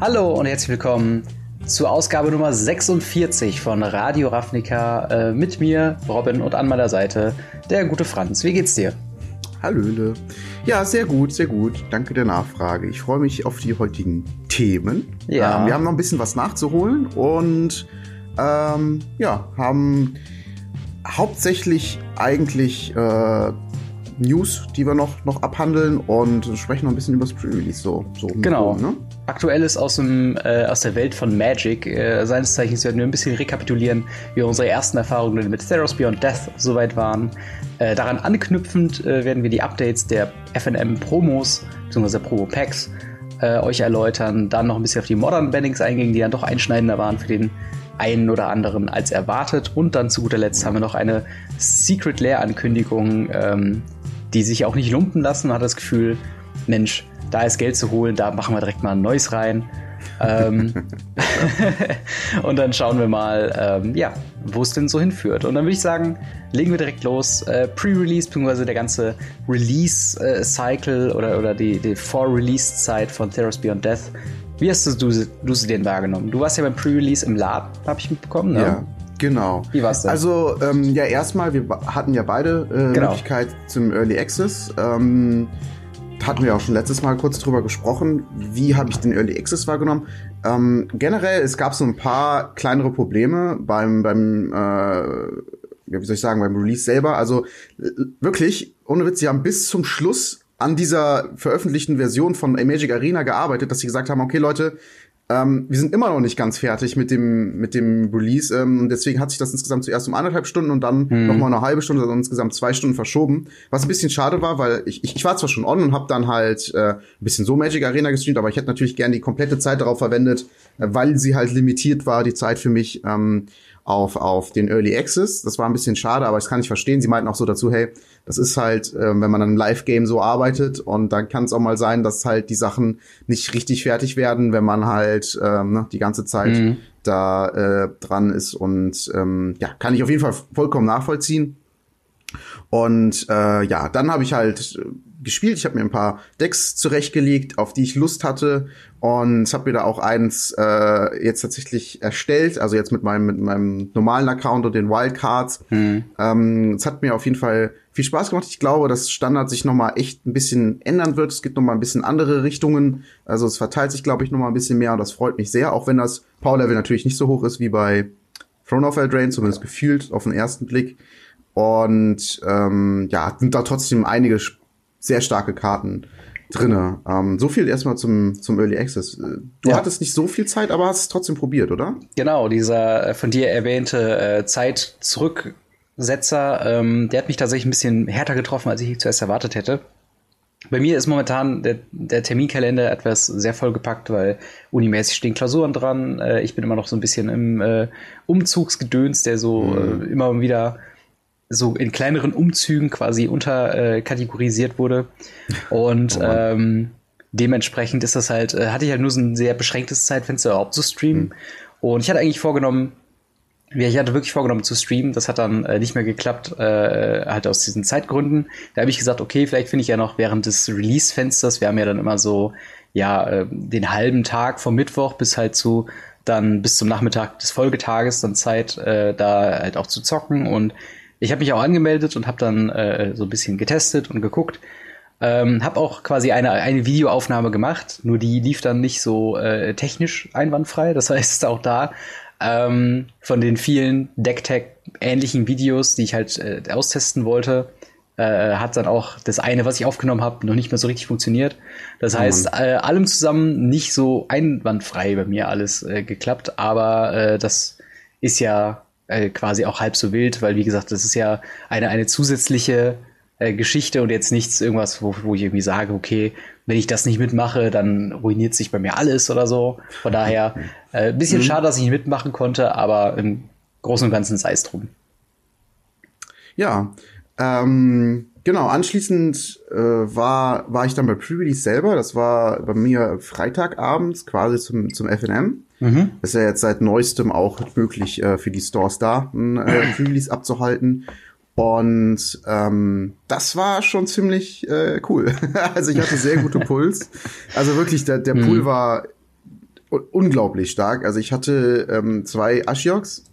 Hallo und herzlich willkommen zur Ausgabe Nummer 46 von Radio Ravnica äh, mit mir, Robin und an meiner Seite der gute Franz. Wie geht's dir? Hallöle. Ja, sehr gut, sehr gut. Danke der Nachfrage. Ich freue mich auf die heutigen Themen. Ja. Ähm, wir haben noch ein bisschen was nachzuholen und ähm, ja, haben hauptsächlich eigentlich äh, News, die wir noch, noch abhandeln und sprechen noch ein bisschen über das Pre-Release. So, so genau. Ne? Aktuelles aus, dem, äh, aus der Welt von Magic. Äh, seines Zeichens werden wir ein bisschen rekapitulieren, wie unsere ersten Erfahrungen mit Theros Beyond Death soweit waren. Äh, daran anknüpfend äh, werden wir die Updates der FNM-Promos bzw. Promo-Packs äh, euch erläutern. Dann noch ein bisschen auf die Modern Bannings eingehen, die dann doch einschneidender waren für den einen oder anderen als erwartet. Und dann zu guter Letzt haben wir noch eine Secret Lair-Ankündigung, ähm, die sich auch nicht lumpen lassen. Man hat das Gefühl, Mensch, da ist Geld zu holen, da machen wir direkt mal ein neues rein. ähm, und dann schauen wir mal, ähm, ja, wo es denn so hinführt. Und dann würde ich sagen, legen wir direkt los. Äh, Pre-Release, beziehungsweise der ganze Release-Cycle äh, oder, oder die, die Vor-Release-Zeit von Theros Beyond Death. Wie hast du, du, du sie denn wahrgenommen? Du warst ja beim Pre-Release im Laden, habe ich mitbekommen, ne? Ja. Genau. Wie war's denn? Also, ähm, ja, erstmal, wir hatten ja beide äh, genau. Möglichkeit zum Early Access. Ähm, hatten wir auch schon letztes Mal kurz drüber gesprochen. Wie habe ich den Early Access wahrgenommen? Ähm, generell, es gab so ein paar kleinere Probleme beim, beim äh, wie soll ich sagen, beim Release selber. Also wirklich, ohne Witz, sie haben bis zum Schluss an dieser veröffentlichten Version von Magic Arena gearbeitet, dass sie gesagt haben, okay Leute, ähm, wir sind immer noch nicht ganz fertig mit dem, mit dem Release ähm, und deswegen hat sich das insgesamt zuerst um anderthalb Stunden und dann mhm. noch mal eine halbe Stunde, also insgesamt zwei Stunden verschoben. Was ein bisschen schade war, weil ich, ich, ich war zwar schon on und habe dann halt äh, ein bisschen so Magic Arena gestreamt, aber ich hätte natürlich gern die komplette Zeit darauf verwendet, äh, weil sie halt limitiert war, die Zeit für mich. Ähm, auf, auf den Early Access. Das war ein bisschen schade, aber das kann ich verstehen. Sie meinten auch so dazu, hey, das ist halt, äh, wenn man an einem Live-Game so arbeitet und dann kann es auch mal sein, dass halt die Sachen nicht richtig fertig werden, wenn man halt ähm, ne, die ganze Zeit mhm. da äh, dran ist. Und ähm, ja, kann ich auf jeden Fall vollkommen nachvollziehen. Und äh, ja, dann habe ich halt gespielt. Ich habe mir ein paar Decks zurechtgelegt, auf die ich Lust hatte und habe mir da auch eins äh, jetzt tatsächlich erstellt. Also jetzt mit meinem mit meinem normalen Account und den Wildcards. Hm. Ähm, es hat mir auf jeden Fall viel Spaß gemacht. Ich glaube, dass Standard sich noch mal echt ein bisschen ändern wird. Es gibt noch mal ein bisschen andere Richtungen. Also es verteilt sich, glaube ich, noch mal ein bisschen mehr und das freut mich sehr. Auch wenn das Power Level natürlich nicht so hoch ist wie bei Throne of Eldraine, zumindest gefühlt auf den ersten Blick. Und ähm, ja, sind da trotzdem einige sehr starke Karten drinne. Ähm, so viel erstmal zum, zum Early Access. Äh, du ja. hattest nicht so viel Zeit, aber hast es trotzdem probiert, oder? Genau, dieser äh, von dir erwähnte äh, Zeit Zurücksetzer, ähm, der hat mich tatsächlich ein bisschen härter getroffen, als ich zuerst erwartet hätte. Bei mir ist momentan der, der Terminkalender etwas sehr vollgepackt, weil unimäßig stehen Klausuren dran. Äh, ich bin immer noch so ein bisschen im äh, Umzugsgedöns, der so mhm. äh, immer wieder so in kleineren Umzügen quasi unterkategorisiert äh, wurde. Und oh ähm, dementsprechend ist das halt, äh, hatte ich halt nur so ein sehr beschränktes Zeitfenster überhaupt zu streamen. Mhm. Und ich hatte eigentlich vorgenommen, ja, ich hatte wirklich vorgenommen zu streamen, das hat dann äh, nicht mehr geklappt, äh, halt aus diesen Zeitgründen. Da habe ich gesagt, okay, vielleicht finde ich ja noch während des Release-Fensters, wir haben ja dann immer so, ja, äh, den halben Tag vom Mittwoch bis halt zu dann bis zum Nachmittag des Folgetages dann Zeit, äh, da halt auch zu zocken und ich habe mich auch angemeldet und habe dann äh, so ein bisschen getestet und geguckt. Ähm, habe auch quasi eine, eine Videoaufnahme gemacht, nur die lief dann nicht so äh, technisch einwandfrei. Das heißt, auch da ähm, von den vielen Decktech-ähnlichen Videos, die ich halt äh, austesten wollte, äh, hat dann auch das eine, was ich aufgenommen habe, noch nicht mehr so richtig funktioniert. Das mhm. heißt, äh, allem zusammen nicht so einwandfrei bei mir alles äh, geklappt, aber äh, das ist ja äh, quasi auch halb so wild, weil wie gesagt, das ist ja eine, eine zusätzliche äh, Geschichte und jetzt nichts irgendwas, wo, wo ich irgendwie sage, okay, wenn ich das nicht mitmache, dann ruiniert sich bei mir alles oder so. Von daher, äh, bisschen mhm. schade, dass ich nicht mitmachen konnte, aber im Großen und Ganzen sei es drum. Ja, ähm, genau, anschließend äh, war, war ich dann bei Pre-Release selber. Das war bei mir Freitagabends quasi zum, zum FNM. Mhm. Ist ja jetzt seit neuestem auch möglich äh, für die Stores da, ein äh, Release abzuhalten. Und ähm, das war schon ziemlich äh, cool. also ich hatte sehr gute Puls. Also wirklich, der, der Pool mhm. war unglaublich stark. Also ich hatte ähm, zwei Ashioks.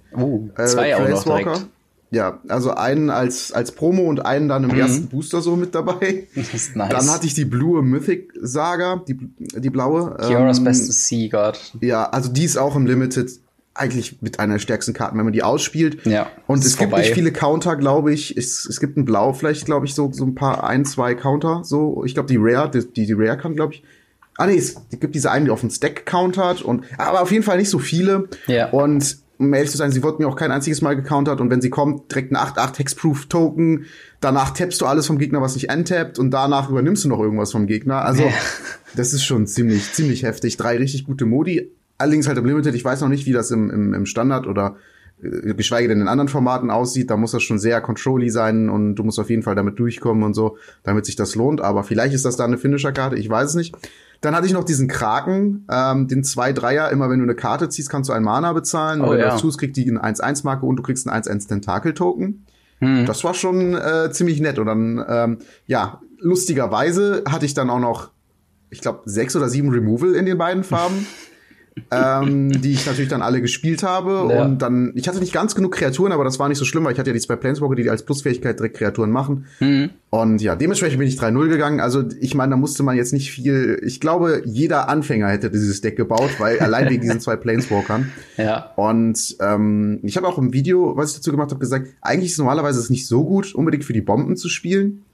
Zwei äh, auch noch direkt. Ja, also einen als, als Promo und einen dann im mhm. ersten Booster so mit dabei. Das ist nice. Dann hatte ich die Blue Mythic Saga, die, die blaue. Kioras ähm, bestes Sea God. Ja, also die ist auch im Limited eigentlich mit einer der stärksten Karten, wenn man die ausspielt. Ja. Und es gibt vorbei. nicht viele Counter, glaube ich. Es, es gibt ein Blau, vielleicht, glaube ich, so, so ein paar, ein, zwei Counter. So, ich glaube, die Rare, die, die, die Rare kann, glaube ich. Ah, nee, es gibt diese einen, die auf den Stack countert und, aber auf jeden Fall nicht so viele. Ja. Und um ehrlich zu sein, sie wurde mir auch kein einziges Mal gecountert und wenn sie kommt, direkt ein 8-8 Hexproof Token, danach tappst du alles vom Gegner, was nicht antappt und danach übernimmst du noch irgendwas vom Gegner. Also, das ist schon ziemlich, ziemlich heftig. Drei richtig gute Modi. Allerdings halt im Limited, ich weiß noch nicht, wie das im, im, im Standard oder äh, geschweige denn in anderen Formaten aussieht. Da muss das schon sehr controlly sein und du musst auf jeden Fall damit durchkommen und so, damit sich das lohnt. Aber vielleicht ist das da eine Finisher-Karte, ich weiß es nicht. Dann hatte ich noch diesen Kraken, ähm, den 2-3er. Immer wenn du eine Karte ziehst, kannst du ein Mana bezahlen. Oh, und ja. dazu kriegt die eine 1-1-Marke und du kriegst einen 1-1 Tentakel-Token. Hm. Das war schon äh, ziemlich nett. Und dann, ähm, ja, lustigerweise hatte ich dann auch noch, ich glaube, sechs oder sieben Removal in den beiden Farben. ähm, die ich natürlich dann alle gespielt habe. Ja. Und dann, ich hatte nicht ganz genug Kreaturen, aber das war nicht so schlimm, weil ich hatte ja die zwei Planeswalker, die als Plusfähigkeit direkt Kreaturen machen. Mhm. Und ja, dementsprechend bin ich 3-0 gegangen. Also ich meine, da musste man jetzt nicht viel. Ich glaube, jeder Anfänger hätte dieses Deck gebaut, weil allein wegen diesen zwei Planeswalkern. Ja. Und ähm, ich habe auch im Video, was ich dazu gemacht habe, gesagt, eigentlich ist normalerweise es nicht so gut, unbedingt für die Bomben zu spielen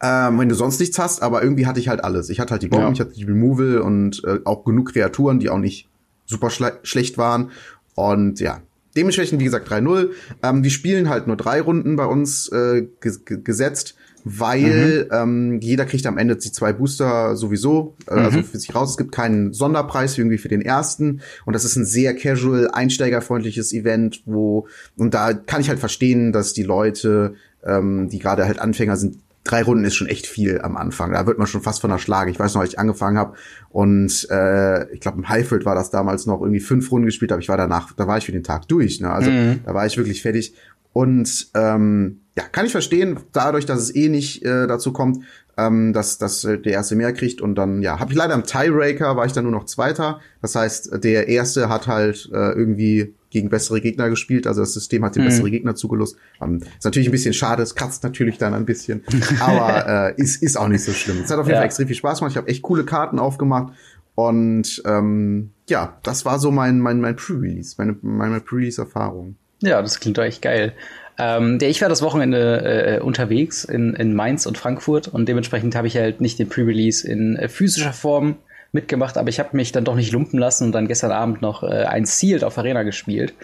ähm, wenn du sonst nichts hast, aber irgendwie hatte ich halt alles. Ich hatte halt die Bomben, ja. ich hatte die Removal und äh, auch genug Kreaturen, die auch nicht super schle schlecht waren. Und ja, dementsprechend, wie gesagt, 3-0. Ähm, wir spielen halt nur drei Runden bei uns äh, gesetzt, weil mhm. ähm, jeder kriegt am Ende die zwei Booster sowieso, äh, mhm. also für sich raus. Es gibt keinen Sonderpreis irgendwie für den ersten. Und das ist ein sehr casual, einsteigerfreundliches Event, wo, und da kann ich halt verstehen, dass die Leute, ähm, die gerade halt Anfänger sind, drei Runden ist schon echt viel am Anfang. Da wird man schon fast von der Schlage. Ich weiß noch, als ich angefangen habe und äh, ich glaube im Highfield war das damals noch irgendwie fünf Runden gespielt, aber ich war danach, da war ich für den Tag durch. Ne? Also mhm. da war ich wirklich fertig. Und ähm, ja, kann ich verstehen, dadurch, dass es eh nicht äh, dazu kommt, ähm, dass, dass der erste mehr kriegt und dann, ja, habe ich leider im Tiebreaker, war ich dann nur noch Zweiter. Das heißt, der erste hat halt äh, irgendwie gegen bessere Gegner gespielt, also das System hat dir mhm. bessere Gegner zugelost. Ähm, ist natürlich ein bisschen schade, es kratzt natürlich dann ein bisschen, aber äh, ist, ist auch nicht so schlimm. Es hat auf jeden ja. Fall extrem viel Spaß gemacht, ich habe echt coole Karten aufgemacht und ähm, ja, das war so mein, mein, mein Pre-Release, meine, meine Pre-Release-Erfahrung. Ja, das klingt doch echt geil. Ähm, ich war das Wochenende äh, unterwegs in, in Mainz und Frankfurt und dementsprechend habe ich halt nicht den Pre-Release in äh, physischer Form mitgemacht, aber ich habe mich dann doch nicht lumpen lassen und dann gestern Abend noch äh, ein Sealed auf Arena gespielt.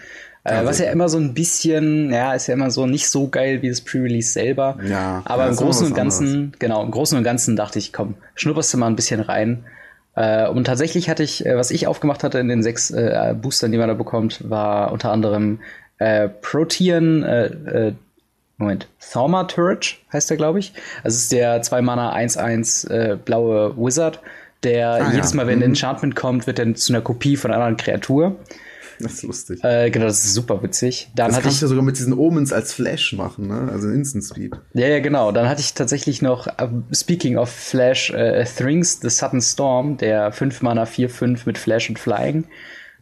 Äh, was ja immer so ein bisschen, ja, ist ja immer so nicht so geil wie das Pre-Release selber. Ja, aber im Großen und Ganzen, anderes. genau, im Großen und Ganzen dachte ich, komm, schnupperst du mal ein bisschen rein. Äh, und tatsächlich hatte ich, äh, was ich aufgemacht hatte in den sechs äh, Boostern, die man da bekommt, war unter anderem äh, Protean, äh, äh, Moment, Thaumaturge heißt der, glaube ich. Also es ist der 2 Mana 1-1 äh, blaue Wizard, der ah, jedes Mal, wenn ein mhm. Enchantment kommt, wird dann zu einer Kopie von einer anderen Kreatur. Das ist lustig. Äh, genau, das ist super witzig. Dann das hatte kannst ich, du sogar mit diesen Omens als Flash machen, ne? Also Instant Speed. Ja, ja, genau. Dann hatte ich tatsächlich noch, uh, speaking of Flash, äh, Thrings, The Sudden Storm, der 5 Mana 4-5 mit Flash und Flying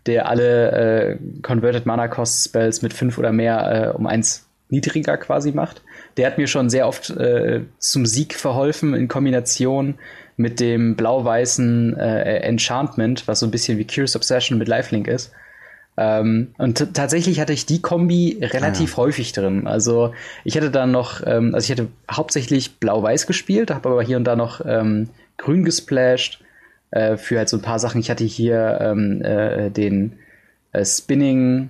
der alle äh, Converted Mana Cost Spells mit fünf oder mehr äh, um eins niedriger quasi macht. Der hat mir schon sehr oft äh, zum Sieg verholfen in Kombination mit dem blau-weißen äh, Enchantment, was so ein bisschen wie Curious Obsession mit Lifelink ist. Ähm, und tatsächlich hatte ich die Kombi relativ ah, ja. häufig drin. Also ich hatte dann noch, ähm, also ich hatte hauptsächlich blau-weiß gespielt, habe aber hier und da noch ähm, grün gesplashed äh, für halt so ein paar Sachen. Ich hatte hier ähm, äh, den äh, Spinning,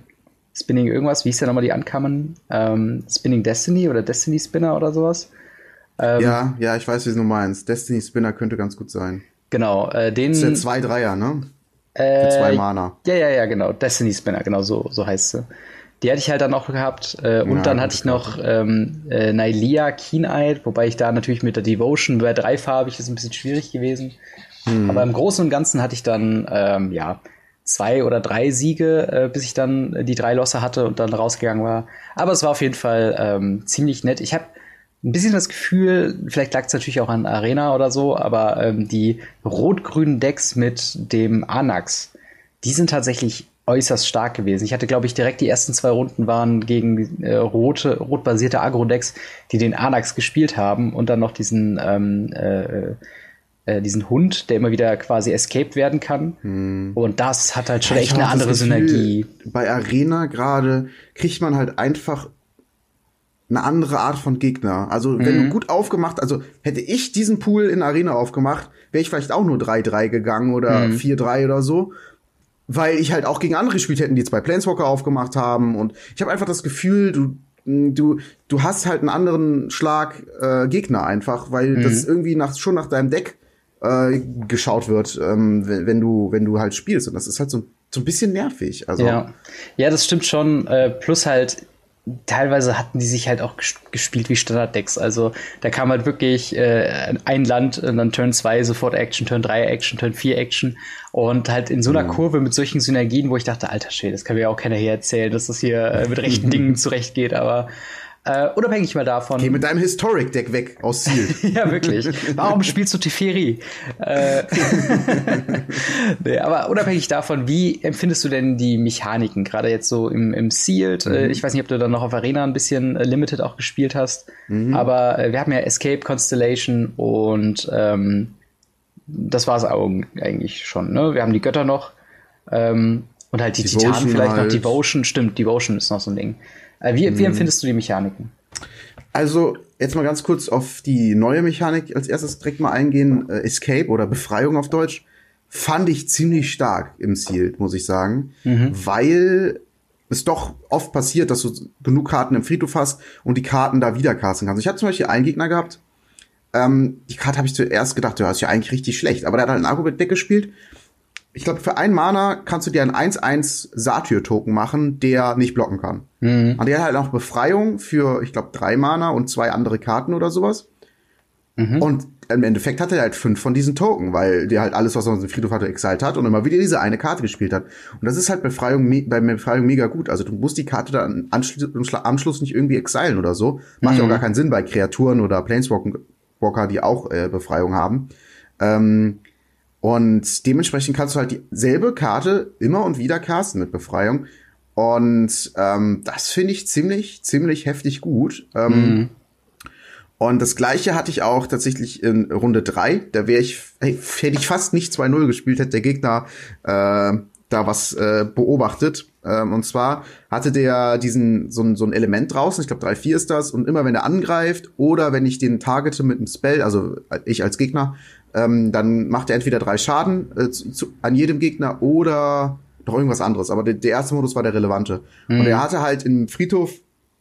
Spinning irgendwas, wie hieß der nochmal die Ankamen? Ähm, Spinning Destiny oder Destiny Spinner oder sowas. Ähm, ja, ja, ich weiß, wie du meinst. Destiny Spinner könnte ganz gut sein. Genau, äh, den. Das ist der 2-3er, ne? Äh, Für zwei Mana. Ja, ja, ja, genau. Destiny Spinner, genau so, so heißt sie. Die hatte ich halt dann auch gehabt. Äh, und ja, dann hatte ich noch ähm, äh, Nailia Keen-Eyed, wobei ich da natürlich mit der Devotion bei dreifarbig ist ein bisschen schwierig gewesen. Hm. Aber im Großen und Ganzen hatte ich dann, ähm, ja, zwei oder drei Siege, äh, bis ich dann die drei Losse hatte und dann rausgegangen war. Aber es war auf jeden Fall ähm, ziemlich nett. Ich habe ein bisschen das Gefühl, vielleicht lag es natürlich auch an Arena oder so, aber ähm, die rot-grünen Decks mit dem Anax, die sind tatsächlich äußerst stark gewesen. Ich hatte, glaube ich, direkt die ersten zwei Runden waren gegen äh, rote, rotbasierte Agro-Decks, die den Anax gespielt haben und dann noch diesen, ähm, äh, äh, diesen Hund, der immer wieder quasi escaped werden kann. Hm. Und das hat halt schon ja, echt eine andere Gefühl, Synergie. Bei Arena gerade kriegt man halt einfach eine andere Art von Gegner. Also, mhm. wenn du mhm. gut aufgemacht, also hätte ich diesen Pool in Arena aufgemacht, wäre ich vielleicht auch nur 3-3 gegangen oder mhm. 4-3 oder so weil ich halt auch gegen andere gespielt hätten, die zwei Planeswalker aufgemacht haben und ich habe einfach das Gefühl, du du du hast halt einen anderen Schlag äh, Gegner einfach, weil mhm. das irgendwie nach schon nach deinem Deck äh, geschaut wird, ähm, wenn, wenn du wenn du halt spielst und das ist halt so so ein bisschen nervig. Also ja, ja, das stimmt schon. Äh, plus halt teilweise hatten die sich halt auch gespielt wie Standard-Decks. Also da kam halt wirklich äh, ein Land und dann Turn 2 sofort Action, Turn 3 Action, Turn 4 Action. Und halt in so einer mhm. Kurve mit solchen Synergien, wo ich dachte, alter Schwede, das kann mir auch keiner hier erzählen, dass das hier äh, mit rechten Dingen zurechtgeht. Aber äh, unabhängig mal davon. Geh mit deinem Historic-Deck weg aus Ziel. ja, wirklich. Warum spielst du Teferi? äh, nee, aber unabhängig davon, wie empfindest du denn die Mechaniken? Gerade jetzt so im, im Sealed. Äh, mhm. Ich weiß nicht, ob du dann noch auf Arena ein bisschen äh, Limited auch gespielt hast. Mhm. Aber äh, wir haben ja Escape, Constellation und ähm, das war es eigentlich schon. Ne? Wir haben die Götter noch. Ähm, und halt die Devotion Titanen vielleicht halt. noch. Devotion, stimmt, Devotion ist noch so ein Ding. Äh, wie, wie hm. empfindest du die Mechaniken? Also, jetzt mal ganz kurz auf die neue Mechanik als erstes direkt mal eingehen. Äh, Escape oder Befreiung auf Deutsch. Fand ich ziemlich stark im Ziel, muss ich sagen. Mhm. Weil es doch oft passiert, dass du genug Karten im Friedhof hast und die Karten da wieder casten kannst. Ich hatte zum Beispiel einen Gegner gehabt, ähm, die Karte habe ich zuerst gedacht, ja, ist ja eigentlich richtig schlecht. Aber der hat halt ein Argument-Deck gespielt ich glaube, für ein Mana kannst du dir einen 1-1 Satyr-Token machen, der nicht blocken kann. Mhm. Und der hat halt auch Befreiung für, ich glaube, drei Mana und zwei andere Karten oder sowas. Mhm. Und im Endeffekt hat er halt fünf von diesen Token, weil der halt alles, was er aus dem Friedhof hatte, exalt hat und immer wieder diese eine Karte gespielt hat. Und das ist halt Befreiung, bei Befreiung mega gut. Also du musst die Karte dann am Schluss nicht irgendwie exilen oder so. Macht ja mhm. auch gar keinen Sinn bei Kreaturen oder Planeswalker, die auch äh, Befreiung haben. Ähm, und dementsprechend kannst du halt dieselbe Karte immer und wieder casten mit Befreiung. Und ähm, das finde ich ziemlich, ziemlich heftig gut. Ähm, mhm. Und das gleiche hatte ich auch tatsächlich in Runde drei. Da wäre ich, hey, hätte ich fast nicht 2-0 gespielt, hätte der Gegner äh, da was äh, beobachtet. Ähm, und zwar hatte der diesen so ein, so ein Element draußen, ich glaube 3-4 ist das, und immer wenn er angreift oder wenn ich den targete mit einem Spell, also ich als Gegner, ähm, dann macht er entweder drei Schaden äh, zu, zu, an jedem Gegner oder noch irgendwas anderes. Aber der, der erste Modus war der relevante. Mhm. Und er hatte halt im Friedhof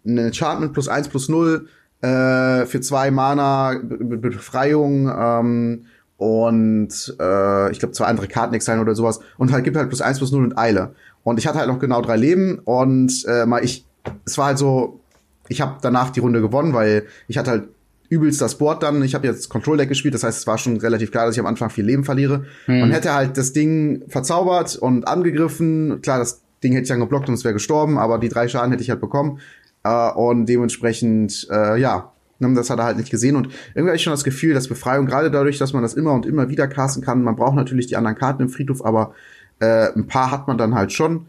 ein Enchantment plus eins plus null äh, für zwei Mana Be Befreiung ähm, und äh, ich glaube zwei andere Karten exilen oder sowas und halt gibt halt plus eins plus null und Eile. Und ich hatte halt noch genau drei Leben und äh, mal ich, es war halt so, ich habe danach die Runde gewonnen, weil ich hatte halt übelst das Board dann. Ich habe jetzt Control Deck gespielt, das heißt, es war schon relativ klar, dass ich am Anfang viel Leben verliere. Hm. Man hätte halt das Ding verzaubert und angegriffen. Klar, das Ding hätte ich dann geblockt und es wäre gestorben, aber die drei Schaden hätte ich halt bekommen. Äh, und dementsprechend, äh, ja, ne, das hat er halt nicht gesehen. Und irgendwie habe ich schon das Gefühl, dass Befreiung, gerade dadurch, dass man das immer und immer wieder casten kann, man braucht natürlich die anderen Karten im Friedhof, aber äh, ein paar hat man dann halt schon.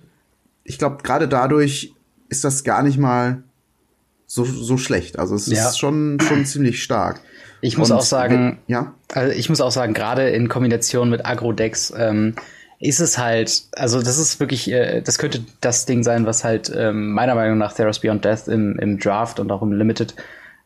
Ich glaube, gerade dadurch ist das gar nicht mal so, so schlecht. Also es ja. ist schon, schon ziemlich stark. Ich muss Und, auch sagen, ja. Also ich muss auch sagen, gerade in Kombination mit Agro-Decks ähm, ist es halt, also das ist wirklich, äh, das könnte das Ding sein, was halt ähm, meiner Meinung nach Theros Beyond Death im, im Draft und auch im Limited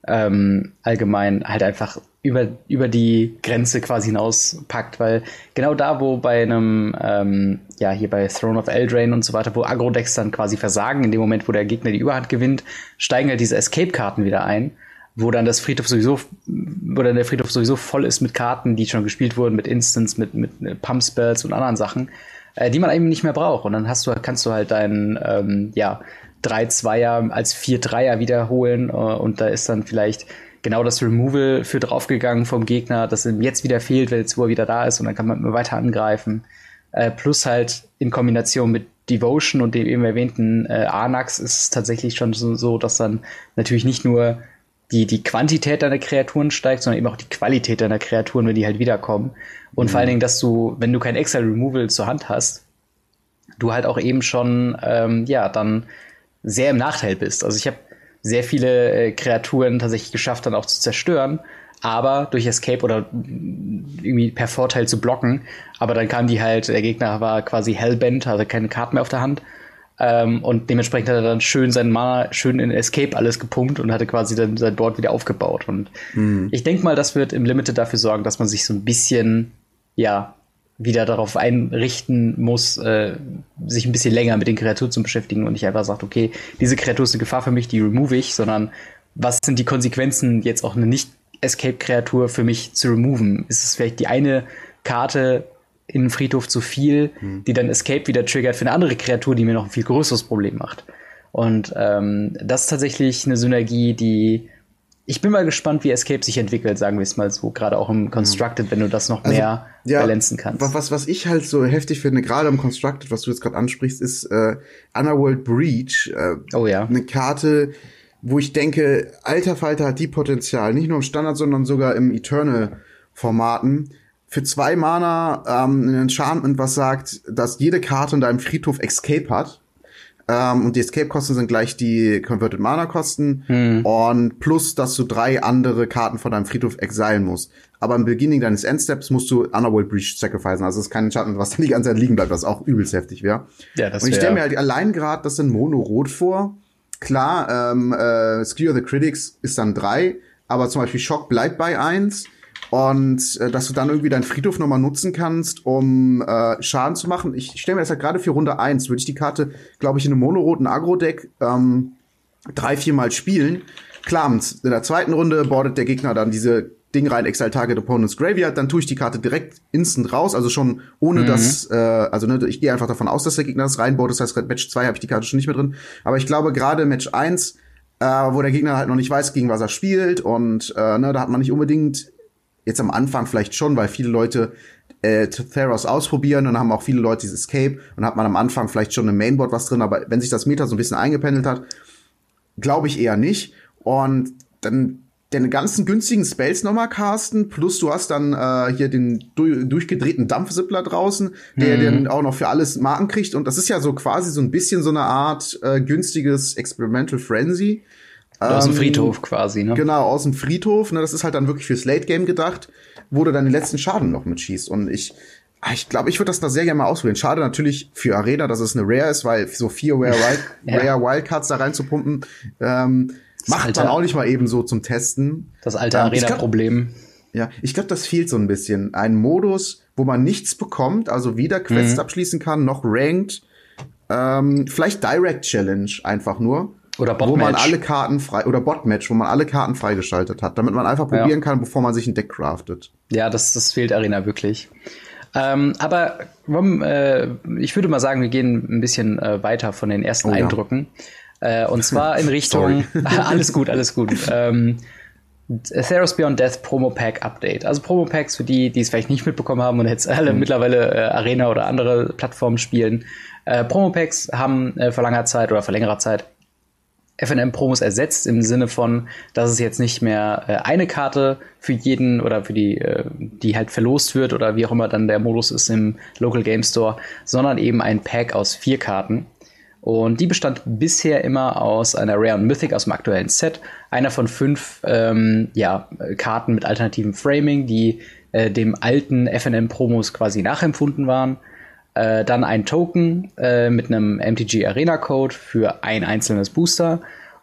ähm, allgemein halt einfach über, über die Grenze quasi hinauspackt, weil genau da, wo bei einem, ähm, ja, hier bei Throne of Eldraine und so weiter, wo Agro-Decks dann quasi versagen, in dem Moment, wo der Gegner die Überhand gewinnt, steigen halt diese Escape-Karten wieder ein, wo dann das Friedhof sowieso, wo dann der Friedhof sowieso voll ist mit Karten, die schon gespielt wurden, mit Instants, mit, mit Pump-Spells und anderen Sachen, äh, die man eben nicht mehr braucht. Und dann hast du, kannst du halt deinen, ähm, ja, 3-2er als 4-3er wiederholen äh, und da ist dann vielleicht genau das Removal für draufgegangen vom Gegner, das ihm jetzt wieder fehlt, weil jetzt wo er wieder da ist und dann kann man immer weiter angreifen. Äh, plus halt in Kombination mit Devotion und dem eben erwähnten äh, Anax ist es tatsächlich schon so, so, dass dann natürlich nicht nur die, die Quantität deiner Kreaturen steigt, sondern eben auch die Qualität deiner Kreaturen, wenn die halt wiederkommen. Und mhm. vor allen Dingen, dass du, wenn du kein Extra Removal zur Hand hast, du halt auch eben schon, ähm, ja, dann sehr im Nachteil bist. Also ich habe sehr viele äh, Kreaturen tatsächlich geschafft, dann auch zu zerstören, aber durch Escape oder irgendwie per Vorteil zu blocken. Aber dann kam die halt, der Gegner war quasi Hellbent, hatte keine Karten mehr auf der Hand. Ähm, und dementsprechend hat er dann schön seinen Mana, schön in Escape alles gepumpt und hatte quasi dann sein Board wieder aufgebaut. Und mhm. ich denke mal, das wird im Limited dafür sorgen, dass man sich so ein bisschen, ja, wieder darauf einrichten muss, äh, sich ein bisschen länger mit den Kreaturen zu beschäftigen und nicht einfach sagt, okay, diese Kreatur ist eine Gefahr für mich, die remove ich, sondern was sind die Konsequenzen, jetzt auch eine Nicht-Escape-Kreatur für mich zu removen? Ist es vielleicht die eine Karte in den Friedhof zu viel, mhm. die dann Escape wieder triggert für eine andere Kreatur, die mir noch ein viel größeres Problem macht? Und ähm, das ist tatsächlich eine Synergie, die ich bin mal gespannt, wie Escape sich entwickelt, sagen wir es mal so, gerade auch im Constructed, wenn du das noch also, mehr ja, balancen kannst. Was, was ich halt so heftig finde, gerade im Constructed, was du jetzt gerade ansprichst, ist äh, Underworld Breach. Äh, oh ja. Eine Karte, wo ich denke, alter Falter hat die Potenzial, nicht nur im Standard, sondern sogar im Eternal-Formaten. Für zwei Mana ähm, ein Enchantment, was sagt, dass jede Karte in deinem Friedhof Escape hat. Ähm, und die Escape-Kosten sind gleich die Converted Mana-Kosten. Hm. Und plus, dass du drei andere Karten von deinem Friedhof exilen musst. Aber im Beginning deines Endsteps musst du Underworld Breach sacrificen. Also es ist kein Enchantment, was dann die ganze Zeit liegen bleibt, was auch übelst heftig wäre. Ja, das Und ich stelle mir halt allein gerade das in Mono-Rot vor. Klar, ähm, äh, Skewer the Critics ist dann drei, aber zum Beispiel Shock bleibt bei eins und äh, dass du dann irgendwie deinen Friedhof nochmal nutzen kannst, um äh, Schaden zu machen. Ich stelle mir das halt gerade für Runde eins würde ich die Karte, glaube ich, in einem monoroten Agro-Deck ähm, drei, viermal spielen. Klar, in der zweiten Runde bordet der Gegner dann diese Ding rein, Exile Target Opponent's Graveyard, dann tue ich die Karte direkt instant raus, also schon ohne mhm. dass, äh, also ne, ich gehe einfach davon aus, dass der Gegner das reinbaut, das heißt, Match 2 habe ich die Karte schon nicht mehr drin. Aber ich glaube, gerade Match 1 äh, wo der Gegner halt noch nicht weiß, gegen was er spielt und äh, ne, da hat man nicht unbedingt Jetzt am Anfang vielleicht schon, weil viele Leute äh, Theros ausprobieren und haben auch viele Leute dieses Escape und hat man am Anfang vielleicht schon im Mainboard was drin, aber wenn sich das Meta so ein bisschen eingependelt hat, glaube ich eher nicht. Und dann den ganzen günstigen Spells nochmal casten, plus du hast dann äh, hier den du durchgedrehten Dampfsippler draußen, der mhm. dann auch noch für alles Marken kriegt. Und das ist ja so quasi so ein bisschen so eine Art äh, günstiges Experimental Frenzy. Aus dem ähm, Friedhof quasi, ne? Genau, aus dem Friedhof. Ne, das ist halt dann wirklich fürs Late Game gedacht, wo du dann den letzten Schaden noch mitschießt. Und ich, ah, ich glaube, ich würde das da sehr gerne mal ausprobieren. Schade natürlich für Arena, dass es eine Rare ist, weil so vier Rare, Wild, ja. Rare Wildcards da reinzupumpen, ähm, macht alte, man auch nicht mal eben so zum Testen. Das alte ähm, Arena-Problem. Ja, ich glaube, das fehlt so ein bisschen. Ein Modus, wo man nichts bekommt, also weder Quests mhm. abschließen kann, noch Ranked. Ähm, vielleicht Direct Challenge einfach nur oder Botmatch. Wo man alle Karten frei, oder Botmatch, wo man alle Karten freigeschaltet hat, damit man einfach probieren ja. kann, bevor man sich ein Deck craftet. Ja, das, das fehlt Arena wirklich. Ähm, aber äh, ich würde mal sagen, wir gehen ein bisschen äh, weiter von den ersten oh, Eindrücken. Ja. Äh, und zwar in Richtung, alles gut, alles gut. ähm, Theros Beyond Death Promo Pack Update. Also Promo Packs für die, die es vielleicht nicht mitbekommen haben und jetzt alle mhm. mittlerweile äh, Arena oder andere Plattformen spielen. Äh, Promo Packs haben äh, vor langer Zeit oder vor längerer Zeit FNM-Promos ersetzt im Sinne von, dass es jetzt nicht mehr äh, eine Karte für jeden oder für die, äh, die halt verlost wird oder wie auch immer dann der Modus ist im Local Game Store, sondern eben ein Pack aus vier Karten. Und die bestand bisher immer aus einer Rare und Mythic aus dem aktuellen Set, einer von fünf ähm, ja, Karten mit alternativen Framing, die äh, dem alten FNM-Promos quasi nachempfunden waren äh, dann ein Token äh, mit einem MTG Arena Code für ein einzelnes Booster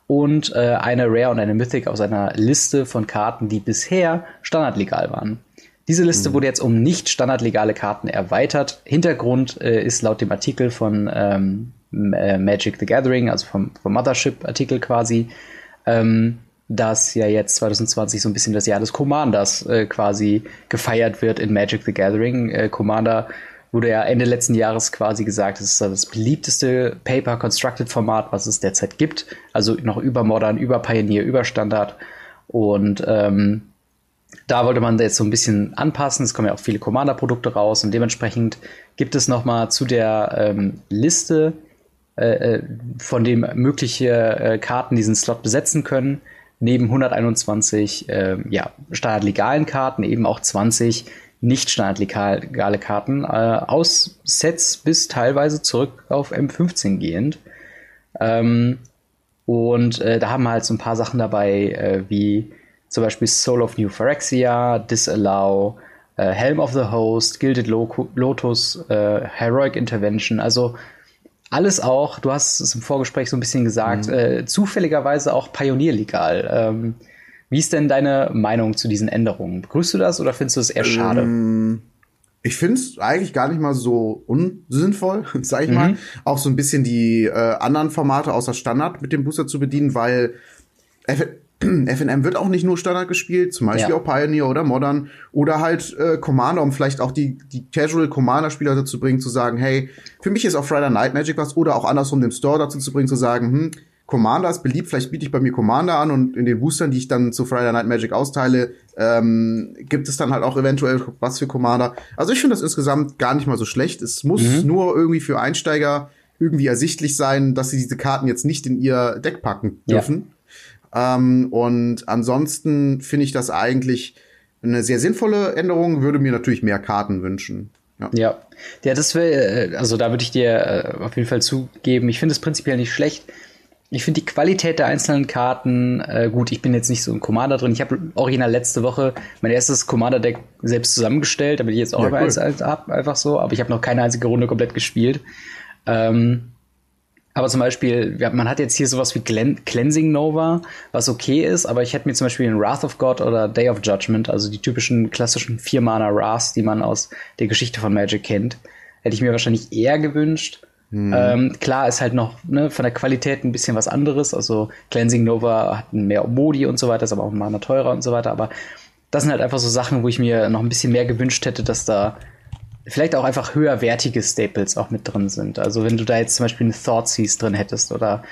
und äh, eine Rare und eine Mythic aus einer Liste von Karten, die bisher standardlegal waren. Diese Liste mhm. wurde jetzt um nicht standardlegale Karten erweitert. Hintergrund äh, ist laut dem Artikel von ähm, äh, Magic the Gathering, also vom, vom Mothership-Artikel quasi, ähm, dass ja jetzt 2020 so ein bisschen das Jahr des Commanders äh, quasi gefeiert wird in Magic the Gathering. Äh, Commander wurde ja Ende letzten Jahres quasi gesagt, es ist das beliebteste Paper-Constructed-Format, was es derzeit gibt. Also noch über Modern, über Pioneer, über Standard. Und ähm, da wollte man jetzt so ein bisschen anpassen. Es kommen ja auch viele Commander-Produkte raus und dementsprechend gibt es noch mal zu der ähm, Liste, äh, äh von dem mögliche äh, Karten diesen Slot besetzen können, neben 121 äh, ja, standardlegalen Karten eben auch 20 nicht standardlegale Karten äh, aus Sets bis teilweise zurück auf M15 gehend. Ähm, und äh, da haben wir halt so ein paar Sachen dabei, äh, wie zum Beispiel Soul of New Phyrexia, Disallow, äh, Helm of the Host, Gilded Lotus, äh, Heroic Intervention. Also alles auch, du hast es im Vorgespräch so ein bisschen gesagt, mhm. äh, zufälligerweise auch pionierlegal. Ähm, wie ist denn deine Meinung zu diesen Änderungen? Begrüßt du das oder findest du es eher schade? Ähm, ich finde es eigentlich gar nicht mal so unsinnvoll, sag ich mhm. mal. Auch so ein bisschen die äh, anderen Formate außer Standard mit dem Booster zu bedienen, weil FNM wird auch nicht nur Standard gespielt, zum Beispiel ja. auch Pioneer oder Modern oder halt äh, Commander, um vielleicht auch die, die Casual Commander-Spieler dazu bringen, zu sagen, hey, für mich ist auch Friday Night Magic was oder auch andersrum dem Store dazu zu bringen, zu sagen, hm, Commander ist beliebt, vielleicht biete ich bei mir Commander an und in den Boostern, die ich dann zu Friday Night Magic austeile, ähm, gibt es dann halt auch eventuell was für Commander. Also ich finde das insgesamt gar nicht mal so schlecht. Es muss mhm. nur irgendwie für Einsteiger irgendwie ersichtlich sein, dass sie diese Karten jetzt nicht in ihr Deck packen dürfen. Ja. Ähm, und ansonsten finde ich das eigentlich eine sehr sinnvolle Änderung, würde mir natürlich mehr Karten wünschen. Ja. ja, ja, das wäre, äh, also da würde ich dir äh, auf jeden Fall zugeben. Ich finde es prinzipiell nicht schlecht ich finde die Qualität der einzelnen Karten äh, gut. Ich bin jetzt nicht so ein Commander drin. Ich habe original letzte Woche mein erstes Commander-Deck selbst zusammengestellt, damit ich jetzt auch ja, cool. eins habe, einfach so. Aber ich habe noch keine einzige Runde komplett gespielt. Ähm, aber zum Beispiel, man hat jetzt hier sowas wie Glen Cleansing Nova, was okay ist, aber ich hätte mir zum Beispiel in Wrath of God oder Day of Judgment, also die typischen klassischen Vier-Mana Wraths, die man aus der Geschichte von Magic kennt, hätte ich mir wahrscheinlich eher gewünscht. Mhm. Ähm, klar ist halt noch ne, von der Qualität ein bisschen was anderes. Also Cleansing Nova hat mehr Modi und so weiter, ist aber auch Mana teurer und so weiter. Aber das sind halt einfach so Sachen, wo ich mir noch ein bisschen mehr gewünscht hätte, dass da vielleicht auch einfach höherwertige Staples auch mit drin sind. Also wenn du da jetzt zum Beispiel eine Thought Seize drin hättest oder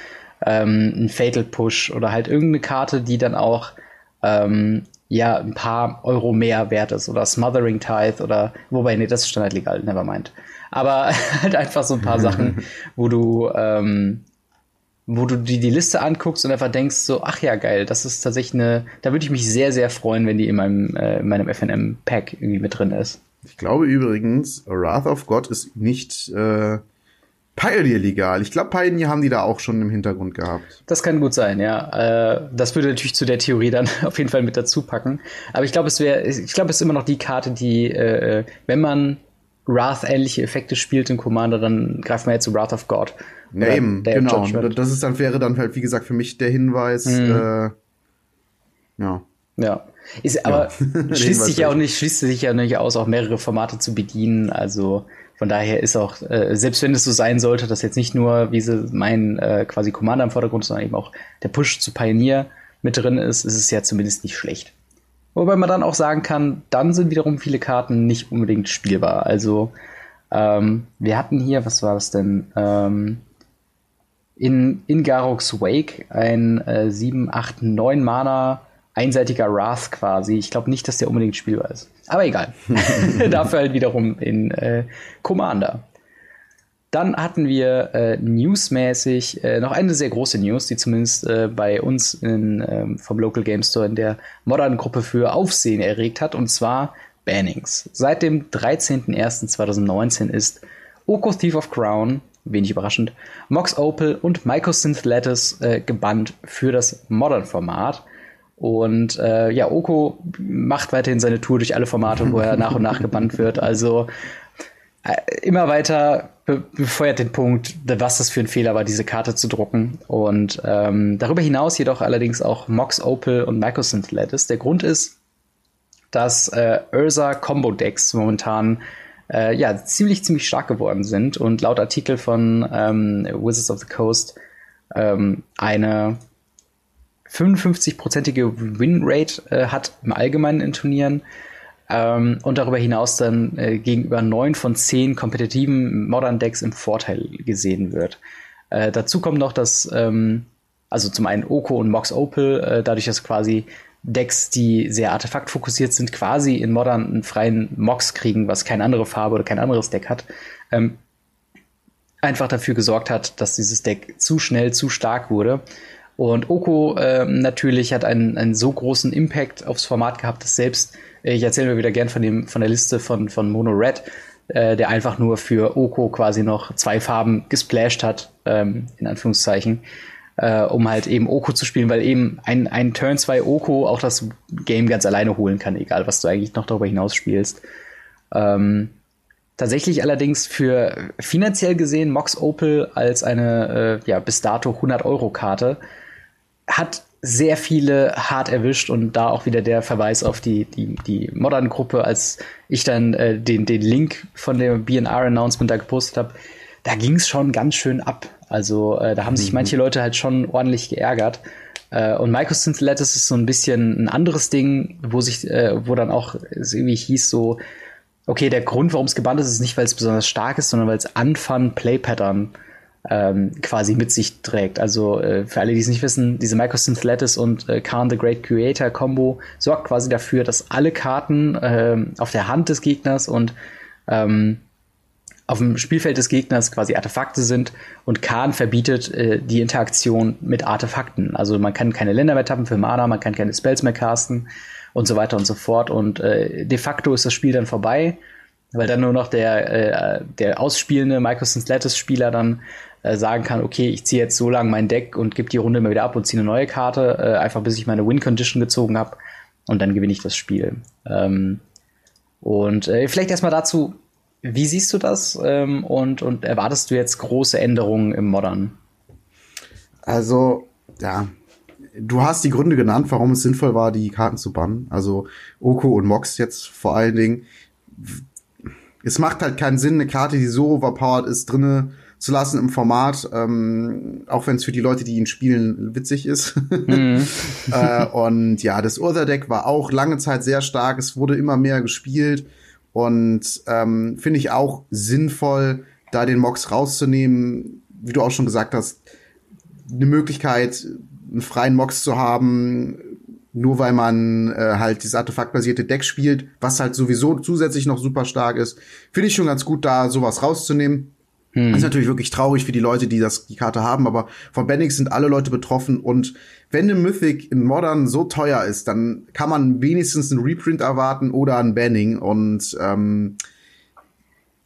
ähm, ein Fatal Push oder halt irgendeine Karte, die dann auch ähm, ja ein paar Euro mehr wert ist oder Smothering Tithe oder wobei nee, das ist standardlegal, never mind aber halt einfach so ein paar Sachen, wo du, ähm, wo du die, die Liste anguckst und einfach denkst so, ach ja, geil, das ist tatsächlich eine, da würde ich mich sehr, sehr freuen, wenn die in meinem, äh, in meinem FNM-Pack irgendwie mit drin ist. Ich glaube übrigens, Wrath of God ist nicht äh, Pioneer legal. Ich glaube, Pioneer haben die da auch schon im Hintergrund gehabt. Das kann gut sein, ja. Äh, das würde natürlich zu der Theorie dann auf jeden Fall mit dazu packen. Aber ich glaube, es wäre, ich glaube, es ist immer noch die Karte, die, äh, wenn man Wrath-ähnliche Effekte spielt in Commander, dann greift man jetzt zu Wrath of God. Ja, eben, genau. Das ist dann, wäre dann halt, wie gesagt, für mich der Hinweis, mhm. äh, ja. Ja. Ist, aber ja. schließt sich ja auch nicht, schließt sich ja nicht aus, auch mehrere Formate zu bedienen. Also von daher ist auch, äh, selbst wenn es so sein sollte, dass jetzt nicht nur, wie sie mein äh, quasi Commander im Vordergrund, sondern eben auch der Push zu Pioneer mit drin ist, ist es ja zumindest nicht schlecht. Wobei man dann auch sagen kann, dann sind wiederum viele Karten nicht unbedingt spielbar. Also ähm, wir hatten hier, was war das denn? Ähm, in, in Garroks Wake ein äh, 7, 8, 9 Mana einseitiger Wrath quasi. Ich glaube nicht, dass der unbedingt spielbar ist. Aber egal. Dafür halt wiederum in äh, Commander. Dann hatten wir äh, newsmäßig äh, noch eine sehr große News, die zumindest äh, bei uns in, ähm, vom Local Game Store in der modernen Gruppe für Aufsehen erregt hat, und zwar Bannings. Seit dem 13.01.2019 ist Oko Thief of Crown, wenig überraschend, Mox Opal und Mycosynth Lattice äh, gebannt für das Modern-Format. Und äh, ja, Oko macht weiterhin seine Tour durch alle Formate, wo er nach und nach gebannt wird. Also immer weiter be befeuert den Punkt, was das für ein Fehler war, diese Karte zu drucken. Und ähm, darüber hinaus jedoch allerdings auch Mox Opal und Microsynth Lattice. Der Grund ist, dass äh, Ursa Combo Decks momentan äh, ja ziemlich ziemlich stark geworden sind und laut Artikel von ähm, Wizards of the Coast ähm, eine 55-prozentige Winrate äh, hat im Allgemeinen in Turnieren ähm, und darüber hinaus dann äh, gegenüber neun von zehn kompetitiven Modern Decks im Vorteil gesehen wird. Äh, dazu kommt noch, dass ähm, also zum einen Oko und Mox Opal, äh, dadurch, dass quasi Decks, die sehr artefaktfokussiert sind, quasi in Modern einen freien Mox kriegen, was keine andere Farbe oder kein anderes Deck hat, ähm, einfach dafür gesorgt hat, dass dieses Deck zu schnell, zu stark wurde. Und Oko äh, natürlich hat einen, einen so großen Impact aufs Format gehabt, dass selbst Ich erzähle mir wieder gern von dem von der Liste von von Mono Red, äh, der einfach nur für Oko quasi noch zwei Farben gesplashed hat, ähm, in Anführungszeichen, äh, um halt eben Oko zu spielen, weil eben ein, ein Turn 2 Oko auch das Game ganz alleine holen kann, egal was du eigentlich noch darüber hinaus spielst. Ähm, tatsächlich allerdings für finanziell gesehen Mox Opel als eine äh, ja, bis dato 100 Euro Karte hat sehr viele hart erwischt und da auch wieder der Verweis auf die, die, die Modern-Gruppe, als ich dann äh, den, den Link von dem BNR-Announcement da gepostet habe, da ging es schon ganz schön ab. Also äh, da haben sich mhm. manche Leute halt schon ordentlich geärgert. Äh, und Microsynth Lattice ist so ein bisschen ein anderes Ding, wo sich, äh, wo dann auch es irgendwie hieß so, okay, der Grund, warum es gebannt ist, ist nicht, weil es besonders stark ist, sondern weil es Unfun Play Pattern ähm, quasi mit sich trägt. Also äh, für alle, die es nicht wissen, diese Microsynth Lattice und äh, Khan the Great Creator Combo sorgt quasi dafür, dass alle Karten äh, auf der Hand des Gegners und ähm, auf dem Spielfeld des Gegners quasi Artefakte sind und Khan verbietet äh, die Interaktion mit Artefakten. Also man kann keine Länder mehr tappen für Mana, man kann keine Spells mehr casten und so weiter und so fort. Und äh, de facto ist das Spiel dann vorbei, weil dann nur noch der, äh, der ausspielende Microsynth Lattice Spieler dann äh, sagen kann, okay, ich ziehe jetzt so lange mein Deck und gebe die Runde immer wieder ab und ziehe eine neue Karte, äh, einfach bis ich meine Win-Condition gezogen habe und dann gewinne ich das Spiel. Ähm, und äh, vielleicht erstmal dazu, wie siehst du das ähm, und, und erwartest du jetzt große Änderungen im Modern? Also, ja, du hast die Gründe genannt, warum es sinnvoll war, die Karten zu bannen. Also Oko und Mox jetzt vor allen Dingen. Es macht halt keinen Sinn, eine Karte, die so overpowered ist, drinne zu lassen im Format, ähm, auch wenn es für die Leute, die ihn spielen, witzig ist. Mhm. äh, und ja, das Other Deck war auch lange Zeit sehr stark. Es wurde immer mehr gespielt und ähm, finde ich auch sinnvoll, da den Mox rauszunehmen. Wie du auch schon gesagt hast, eine Möglichkeit, einen freien Mox zu haben, nur weil man äh, halt dieses artefaktbasierte Deck spielt, was halt sowieso zusätzlich noch super stark ist, finde ich schon ganz gut, da sowas rauszunehmen. Hm. Ist natürlich wirklich traurig für die Leute, die das die Karte haben, aber von Bennix sind alle Leute betroffen und wenn eine Mythic in Modern so teuer ist, dann kann man wenigstens einen Reprint erwarten oder ein Banning und ähm,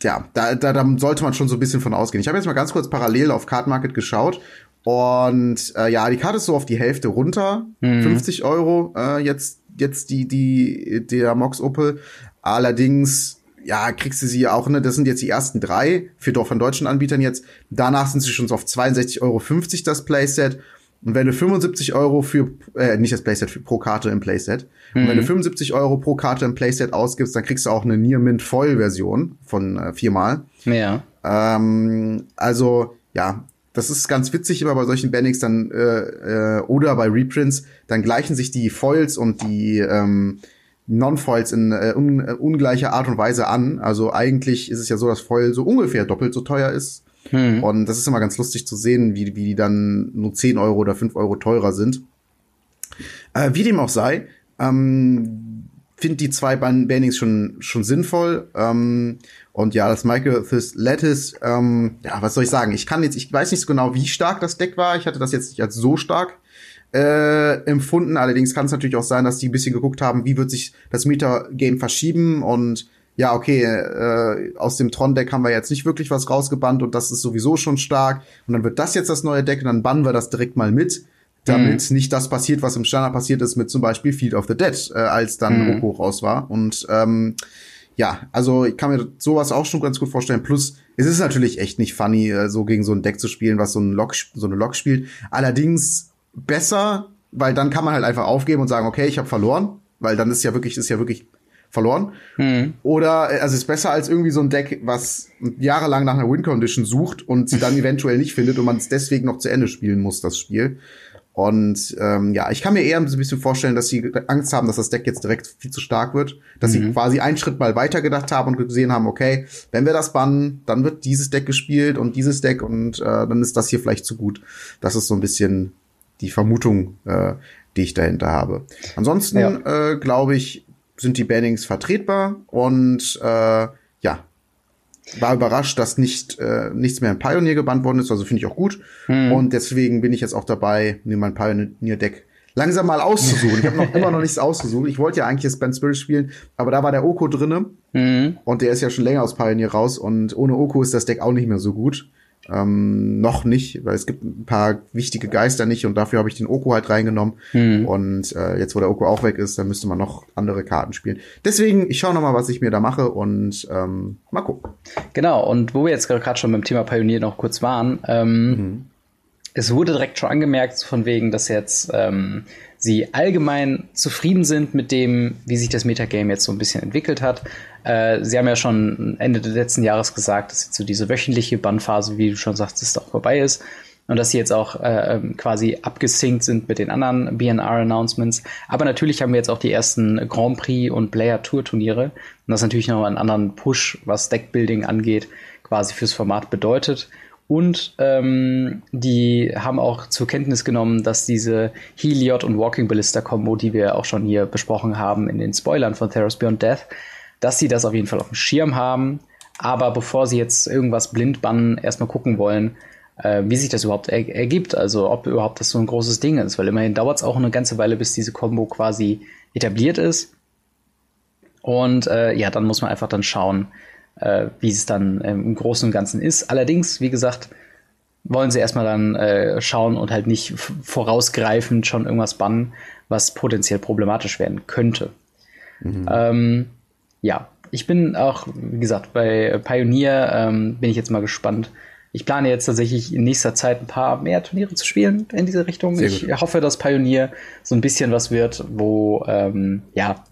ja, da, da, da sollte man schon so ein bisschen von ausgehen. Ich habe jetzt mal ganz kurz parallel auf Card Market geschaut und äh, ja, die Karte ist so auf die Hälfte runter, mhm. 50 Euro äh, jetzt jetzt die die der Mox Opel. Allerdings ja, kriegst du sie auch, ne? Das sind jetzt die ersten drei für doch von deutschen Anbietern jetzt. Danach sind sie schon so auf 62,50 Euro das Playset. Und wenn du 75 Euro für, äh, nicht das Playset, für, pro Karte im Playset. Mhm. Und wenn du 75 mhm. Euro pro Karte im Playset ausgibst, dann kriegst du auch eine Near Mint Foil Version von äh, viermal. Ja. Ähm, also, ja, das ist ganz witzig immer bei solchen Bannings dann, äh, äh, oder bei Reprints, dann gleichen sich die Foils und die, ähm, Non-Foils in äh, un äh, ungleicher Art und Weise an. Also eigentlich ist es ja so, dass Foil so ungefähr doppelt so teuer ist. Hm. Und das ist immer ganz lustig zu sehen, wie, wie die dann nur 10 Euro oder 5 Euro teurer sind. Äh, wie dem auch sei, ähm, finde die zwei Bannings schon, schon sinnvoll. Ähm, und ja, das Michael Lattice, ähm, ja, was soll ich sagen? Ich kann jetzt, ich weiß nicht so genau, wie stark das Deck war. Ich hatte das jetzt nicht als so stark äh, empfunden. Allerdings kann es natürlich auch sein, dass die ein bisschen geguckt haben, wie wird sich das Meta-Game verschieben und ja, okay, äh, aus dem Tron-Deck haben wir jetzt nicht wirklich was rausgebannt und das ist sowieso schon stark. Und dann wird das jetzt das neue Deck und dann bannen wir das direkt mal mit, damit mhm. nicht das passiert, was im Standard passiert ist mit zum Beispiel Field of the Dead, äh, als dann mhm. Roko raus war. Und ähm, ja, also ich kann mir sowas auch schon ganz gut vorstellen. Plus, es ist natürlich echt nicht funny, äh, so gegen so ein Deck zu spielen, was so, ein Lock, so eine Lok spielt. Allerdings besser, weil dann kann man halt einfach aufgeben und sagen, okay, ich habe verloren, weil dann ist ja wirklich ist ja wirklich verloren. Mhm. Oder äh, also ist besser als irgendwie so ein Deck, was jahrelang nach einer Win Condition sucht und sie dann eventuell nicht findet und man es deswegen noch zu Ende spielen muss, das Spiel. Und ähm, ja, ich kann mir eher ein bisschen vorstellen, dass sie Angst haben, dass das Deck jetzt direkt viel zu stark wird. Dass mhm. sie quasi einen Schritt mal weiter gedacht haben und gesehen haben, okay, wenn wir das bannen, dann wird dieses Deck gespielt und dieses Deck und äh, dann ist das hier vielleicht zu gut. Das ist so ein bisschen die Vermutung, äh, die ich dahinter habe. Ansonsten ja. äh, glaube ich, sind die Bannings vertretbar und äh, ja, war überrascht, dass nicht äh, nichts mehr in Pioneer gebannt worden ist, also finde ich auch gut. Hm. Und deswegen bin ich jetzt auch dabei, mir mein Pioneer-Deck langsam mal auszusuchen. Ich habe noch immer noch nichts ausgesucht. Ich wollte ja eigentlich das Band Spirit spielen, aber da war der Oko drinne mhm. und der ist ja schon länger aus Pioneer raus und ohne Oko ist das Deck auch nicht mehr so gut. Ähm, noch nicht, weil es gibt ein paar wichtige Geister nicht und dafür habe ich den Oko halt reingenommen. Mhm. Und äh, jetzt, wo der Oko auch weg ist, dann müsste man noch andere Karten spielen. Deswegen, ich schaue noch mal, was ich mir da mache und ähm, mal gucken. Genau, und wo wir jetzt gerade schon beim Thema Pionier noch kurz waren, ähm, mhm. es wurde direkt schon angemerkt, von wegen, dass jetzt ähm, sie allgemein zufrieden sind mit dem, wie sich das Metagame jetzt so ein bisschen entwickelt hat. Äh, sie haben ja schon Ende des letzten Jahres gesagt, dass jetzt so diese wöchentliche Bannphase, wie du schon sagtest, auch vorbei ist. Und dass sie jetzt auch äh, ähm, quasi abgesinkt sind mit den anderen BNR-Announcements. Aber natürlich haben wir jetzt auch die ersten Grand Prix und Player Tour Turniere. Und das natürlich noch einen anderen Push, was Deckbuilding angeht, quasi fürs Format bedeutet. Und ähm, die haben auch zur Kenntnis genommen, dass diese Heliod und Walking Ballista Combo, die wir auch schon hier besprochen haben in den Spoilern von Theros Beyond Death, dass sie das auf jeden Fall auf dem Schirm haben. Aber bevor sie jetzt irgendwas blind bannen, erstmal gucken wollen, äh, wie sich das überhaupt er ergibt. Also ob überhaupt das so ein großes Ding ist. Weil immerhin dauert es auch eine ganze Weile, bis diese Combo quasi etabliert ist. Und äh, ja, dann muss man einfach dann schauen, äh, wie es dann ähm, im Großen und Ganzen ist. Allerdings, wie gesagt, wollen sie erstmal dann äh, schauen und halt nicht vorausgreifend schon irgendwas bannen, was potenziell problematisch werden könnte. Mhm. Ähm, ja, ich bin auch, wie gesagt, bei Pioneer ähm, bin ich jetzt mal gespannt. Ich plane jetzt tatsächlich in nächster Zeit ein paar mehr Turniere zu spielen in diese Richtung. Ich hoffe, dass Pioneer so ein bisschen was wird, wo ähm, ja,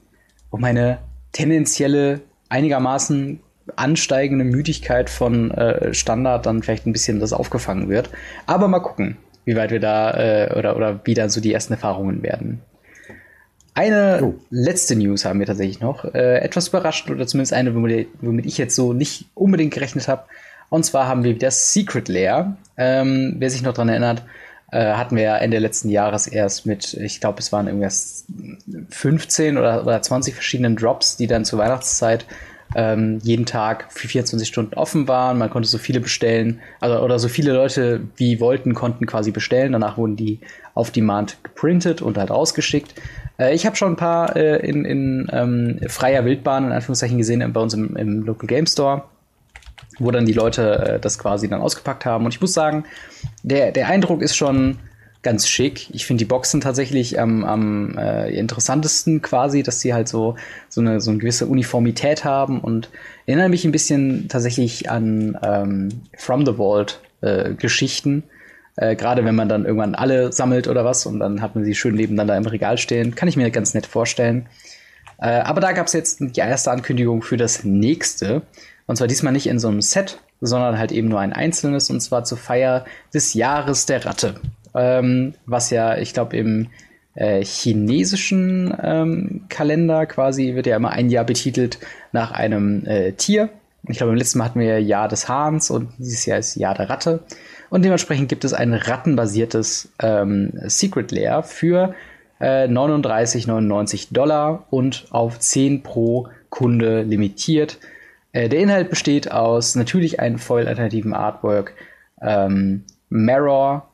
wo meine tendenzielle einigermaßen ansteigende Müdigkeit von äh, Standard dann vielleicht ein bisschen das aufgefangen wird. Aber mal gucken, wie weit wir da äh, oder, oder wie dann so die ersten Erfahrungen werden. Eine oh. letzte News haben wir tatsächlich noch. Äh, etwas überrascht oder zumindest eine, womit, womit ich jetzt so nicht unbedingt gerechnet habe. Und zwar haben wir wieder Secret Lair. Ähm, wer sich noch dran erinnert, äh, hatten wir ja Ende letzten Jahres erst mit, ich glaube, es waren irgendwas 15 oder, oder 20 verschiedenen Drops, die dann zur Weihnachtszeit ähm, jeden Tag für 24 Stunden offen waren. Man konnte so viele bestellen, also oder so viele Leute wie wollten, konnten quasi bestellen. Danach wurden die auf Demand geprintet und halt ausgeschickt. Äh, ich habe schon ein paar äh, in, in ähm, freier Wildbahn in Anführungszeichen gesehen bei uns im, im Local Game Store wo dann die Leute äh, das quasi dann ausgepackt haben. Und ich muss sagen, der, der Eindruck ist schon ganz schick. Ich finde die Boxen tatsächlich am, am äh, interessantesten quasi, dass sie halt so, so, eine, so eine gewisse Uniformität haben und erinnern mich ein bisschen tatsächlich an ähm, From the Vault äh, Geschichten. Äh, Gerade wenn man dann irgendwann alle sammelt oder was und dann hat man sie schön nebeneinander im Regal stehen. Kann ich mir ganz nett vorstellen. Äh, aber da gab es jetzt die erste Ankündigung für das nächste. Und zwar diesmal nicht in so einem Set, sondern halt eben nur ein einzelnes, und zwar zur Feier des Jahres der Ratte ähm, was ja, ich glaube, im äh, chinesischen ähm, Kalender quasi wird ja immer ein Jahr betitelt nach einem äh, Tier. Ich glaube, im letzten Mal hatten wir Jahr des Hahns und dieses Jahr ist Jahr der Ratte. Und dementsprechend gibt es ein rattenbasiertes ähm, Secret Lair für äh, 39,99 Dollar und auf 10 pro Kunde limitiert. Äh, der Inhalt besteht aus natürlich einem Foil-alternativen Artwork, ähm, Mirror,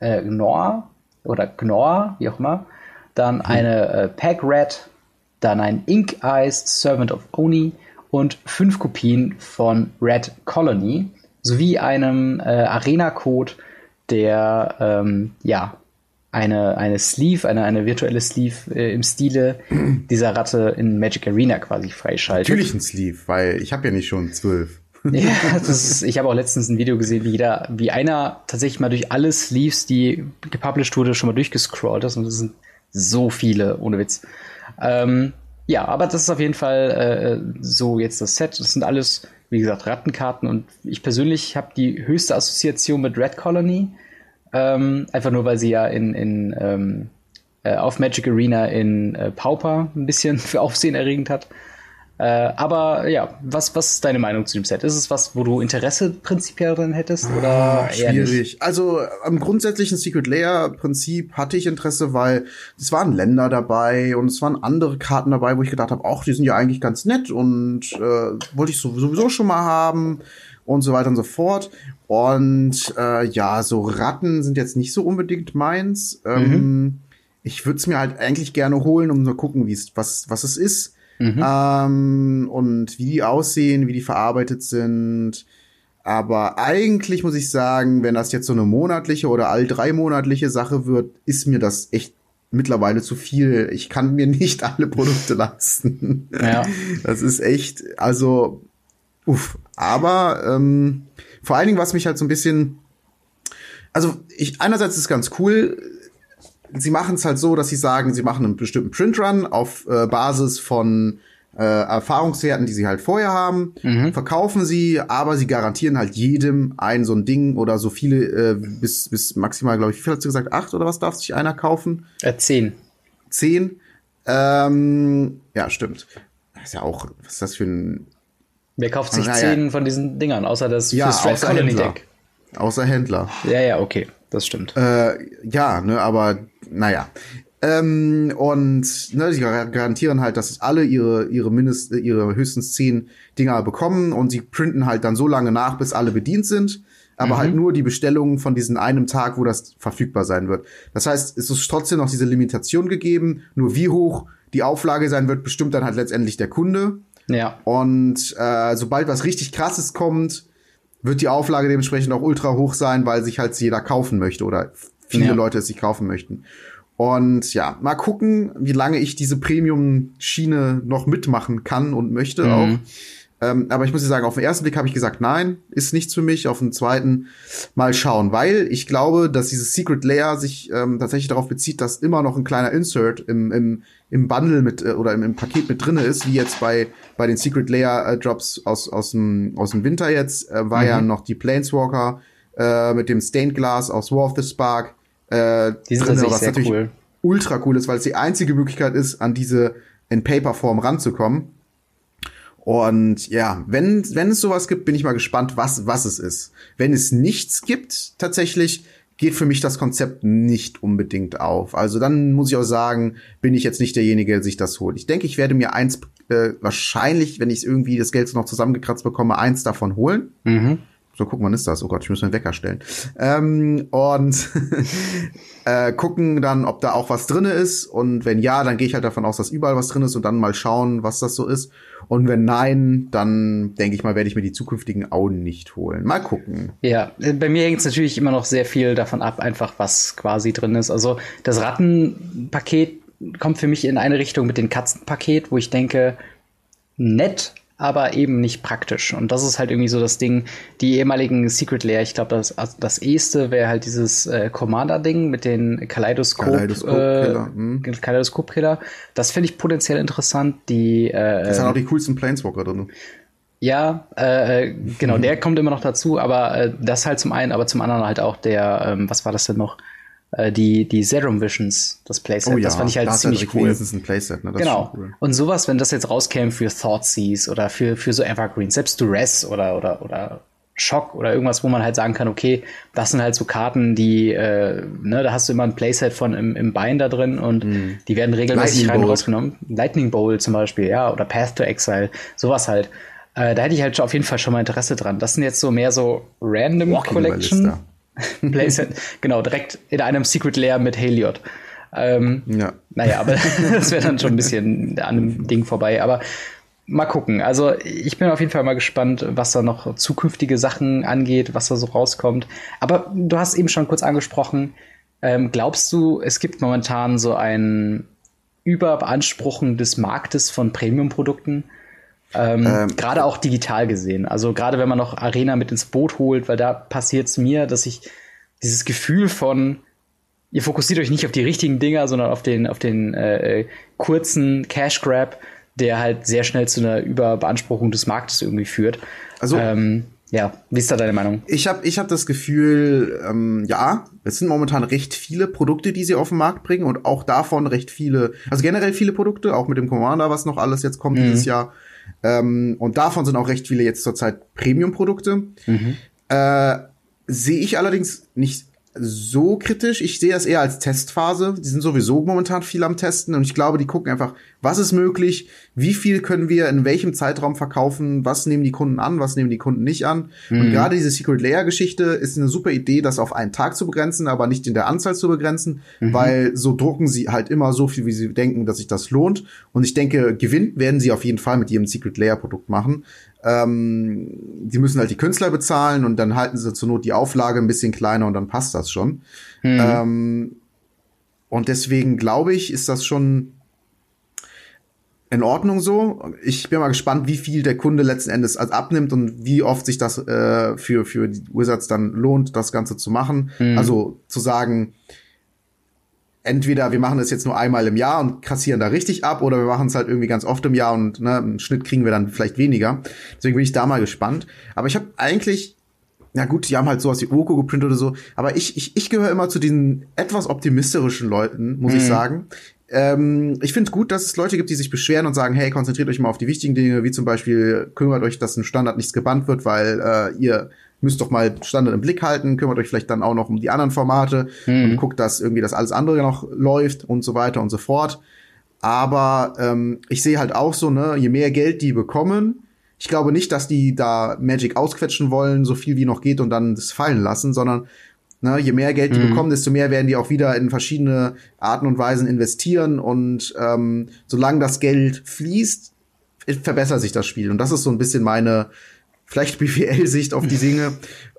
äh, Gnor oder Gnor, wie auch immer. Dann mhm. eine äh, Pack Red, dann ein Ink Eyes Servant of Oni und fünf Kopien von Red Colony sowie einem äh, Arena-Code, der ähm, ja eine, eine Sleeve, eine, eine virtuelle Sleeve äh, im Stile dieser Ratte in Magic Arena quasi freischaltet. Natürlich ein Sleeve, weil ich habe ja nicht schon zwölf ja, das ist, ich habe auch letztens ein Video gesehen, wie jeder, wie einer tatsächlich mal durch alle Sleeves, die gepublished wurde, schon mal durchgescrollt ist. Und das sind so viele, ohne Witz. Ähm, ja, aber das ist auf jeden Fall äh, so jetzt das Set. Das sind alles, wie gesagt, Rattenkarten. Und ich persönlich habe die höchste Assoziation mit Red Colony. Ähm, einfach nur, weil sie ja in, in ähm, äh, auf Magic Arena in äh, Pauper ein bisschen für Aufsehen erregend hat. Äh, aber ja, was, was ist deine Meinung zu dem Set? Ist es was, wo du Interesse prinzipiell drin hättest? Oder ah, schwierig. Also am grundsätzlichen Secret Layer Prinzip hatte ich Interesse, weil es waren Länder dabei und es waren andere Karten dabei, wo ich gedacht habe, ach, die sind ja eigentlich ganz nett und äh, wollte ich sowieso schon mal haben und so weiter und so fort. Und äh, ja, so Ratten sind jetzt nicht so unbedingt meins. Ähm, mhm ich würde es mir halt eigentlich gerne holen, um zu gucken, wie es was was es ist mhm. ähm, und wie die aussehen, wie die verarbeitet sind. Aber eigentlich muss ich sagen, wenn das jetzt so eine monatliche oder all drei monatliche Sache wird, ist mir das echt mittlerweile zu viel. Ich kann mir nicht alle Produkte leisten. Ja. Das ist echt, also, uff. Aber ähm, vor allen Dingen, was mich halt so ein bisschen, also ich einerseits ist es ganz cool. Sie machen es halt so, dass sie sagen, sie machen einen bestimmten Printrun auf äh, Basis von äh, Erfahrungswerten, die sie halt vorher haben, mhm. verkaufen sie, aber sie garantieren halt jedem ein so ein Ding oder so viele äh, bis bis maximal, glaube ich, wie viel hast du gesagt, acht oder was darf sich einer kaufen? Äh, zehn. Zehn. Ähm, ja, stimmt. Das ist ja auch, was ist das für ein Wer kauft sich ah, zehn von diesen Dingern, außer das ja, außer Colony Deck? Außer Händler. Ja, ja, okay, das stimmt. Äh, ja, ne, aber naja. Ähm, und ne, sie garantieren halt, dass alle ihre, ihre mindest, ihre höchstens zehn Dinger bekommen und sie printen halt dann so lange nach, bis alle bedient sind. Aber halt mhm. halt nur die Bestellungen von diesem einen Tag, wo das verfügbar sein wird. Das heißt, es ist trotzdem noch diese Limitation gegeben. Nur wie hoch die Auflage sein wird, bestimmt dann halt letztendlich der Kunde. Ja. Und äh, sobald was richtig krasses kommt, wird die Auflage dementsprechend auch ultra hoch sein, weil sich halt jeder kaufen möchte oder viele ja. Leute es sich kaufen möchten. Und ja, mal gucken, wie lange ich diese Premium-Schiene noch mitmachen kann und möchte mhm. auch. Ähm, aber ich muss dir sagen, auf den ersten Blick habe ich gesagt, nein, ist nichts für mich. Auf den zweiten mal schauen, weil ich glaube, dass dieses Secret Layer sich ähm, tatsächlich darauf bezieht, dass immer noch ein kleiner Insert im, im, im Bundle mit äh, oder im, im Paket mit drinne ist, wie jetzt bei bei den Secret Layer äh, Drops aus aus dem aus dem Winter jetzt äh, war mhm. ja noch die Planeswalker äh, mit dem Stained Glass aus War of the Spark äh, die sind drin, was natürlich cool. ultra cool ist, weil es die einzige Möglichkeit ist, an diese in Paper-Form ranzukommen. Und ja, wenn, wenn es sowas gibt, bin ich mal gespannt, was, was es ist. Wenn es nichts gibt, tatsächlich, geht für mich das Konzept nicht unbedingt auf. Also dann muss ich auch sagen, bin ich jetzt nicht derjenige, der sich das holt. Ich denke, ich werde mir eins äh, wahrscheinlich, wenn ich irgendwie das Geld noch zusammengekratzt bekomme, eins davon holen. Mhm. So, guck, wann ist das? Oh Gott, ich muss mir einen Wecker stellen. Ähm, und äh, gucken dann, ob da auch was drinne ist. Und wenn ja, dann gehe ich halt davon aus, dass überall was drin ist und dann mal schauen, was das so ist. Und wenn nein, dann denke ich mal, werde ich mir die zukünftigen Auen nicht holen. Mal gucken. Ja, bei mir hängt es natürlich immer noch sehr viel davon ab, einfach was quasi drin ist. Also das Rattenpaket kommt für mich in eine Richtung mit dem Katzenpaket, wo ich denke, nett, aber eben nicht praktisch. Und das ist halt irgendwie so das Ding, die ehemaligen Secret Layer, ich glaube, das, also das eheste wäre halt dieses äh, Commander-Ding mit den Kaleidoskop, Kaleidoskop-Killer. Äh, hm. Kaleidoskop-Killer. Das finde ich potenziell interessant. Die, äh, das sind auch die coolsten Planeswalker drin. Ja, äh, äh genau, der kommt immer noch dazu, aber äh, das halt zum einen, aber zum anderen halt auch der, ähm, was war das denn noch? Äh, die, die Serum Visions, das Playset. Oh ja, das fand ich halt ziemlich cool. Das ist ein Playset, ne? Das genau. Cool. Und sowas, wenn das jetzt rauskäme für Thoughtseize oder für, für so Evergreens, selbst Duress oder, oder, oder Schock oder irgendwas, wo man halt sagen kann, okay, das sind halt so Karten, die, äh, ne, da hast du immer ein Playset von im, im Bein da drin und mm. die werden regelmäßig rein rausgenommen. Lightning Bowl zum Beispiel, ja, oder Path to Exile, sowas halt. Äh, da hätte ich halt auf jeden Fall schon mal Interesse dran. Das sind jetzt so mehr so Random Walking Collection. Playset, genau, direkt in einem Secret Lair mit Heliod. Ähm, ja. Naja, aber das wäre dann schon ein bisschen an einem Ding vorbei. Aber mal gucken. Also ich bin auf jeden Fall mal gespannt, was da noch zukünftige Sachen angeht, was da so rauskommt. Aber du hast eben schon kurz angesprochen, ähm, glaubst du, es gibt momentan so ein Überbeanspruchen des Marktes von Premium-Produkten? Ähm, ähm, gerade auch digital gesehen. Also gerade wenn man noch Arena mit ins Boot holt, weil da passiert es mir, dass ich dieses Gefühl von, ihr fokussiert euch nicht auf die richtigen Dinger, sondern auf den, auf den äh, kurzen Cash Grab, der halt sehr schnell zu einer Überbeanspruchung des Marktes irgendwie führt. Also ähm, ja, wie ist da deine Meinung? Ich habe ich hab das Gefühl, ähm, ja, es sind momentan recht viele Produkte, die sie auf den Markt bringen und auch davon recht viele, also generell viele Produkte, auch mit dem Commander, was noch alles jetzt kommt mhm. dieses Jahr. Ähm, und davon sind auch recht viele jetzt zurzeit Premium-Produkte. Mhm. Äh, Sehe ich allerdings nicht so kritisch. Ich sehe das eher als Testphase. Die sind sowieso momentan viel am Testen und ich glaube, die gucken einfach, was ist möglich, wie viel können wir in welchem Zeitraum verkaufen, was nehmen die Kunden an, was nehmen die Kunden nicht an. Mhm. Und gerade diese Secret Layer Geschichte ist eine super Idee, das auf einen Tag zu begrenzen, aber nicht in der Anzahl zu begrenzen, mhm. weil so drucken sie halt immer so viel, wie sie denken, dass sich das lohnt. Und ich denke, Gewinn werden sie auf jeden Fall mit ihrem Secret Layer Produkt machen. Ähm, die müssen halt die Künstler bezahlen und dann halten sie zur Not die Auflage ein bisschen kleiner und dann passt das schon. Mhm. Ähm, und deswegen glaube ich, ist das schon in Ordnung so. Ich bin mal gespannt, wie viel der Kunde letzten Endes abnimmt und wie oft sich das äh, für, für die Wizards dann lohnt, das Ganze zu machen. Mhm. Also zu sagen, entweder wir machen das jetzt nur einmal im Jahr und kassieren da richtig ab oder wir machen es halt irgendwie ganz oft im Jahr und ne, im Schnitt kriegen wir dann vielleicht weniger. Deswegen bin ich da mal gespannt. Aber ich habe eigentlich, ja gut, die haben halt sowas wie Oko geprintet oder so, aber ich, ich, ich gehöre immer zu diesen etwas optimistischen Leuten, muss mhm. ich sagen. Ähm, ich finde es gut, dass es Leute gibt, die sich beschweren und sagen, hey, konzentriert euch mal auf die wichtigen Dinge, wie zum Beispiel kümmert euch, dass ein Standard nichts gebannt wird, weil äh, ihr müsst doch mal Standard im Blick halten, kümmert euch vielleicht dann auch noch um die anderen Formate mhm. und guckt, dass irgendwie das alles andere noch läuft und so weiter und so fort. Aber ähm, ich sehe halt auch so, ne, je mehr Geld die bekommen, ich glaube nicht, dass die da Magic ausquetschen wollen, so viel wie noch geht und dann das fallen lassen, sondern ne, je mehr Geld die mhm. bekommen, desto mehr werden die auch wieder in verschiedene Arten und Weisen investieren und ähm, solange das Geld fließt, verbessert sich das Spiel. Und das ist so ein bisschen meine vielleicht BWL-Sicht auf die Dinge.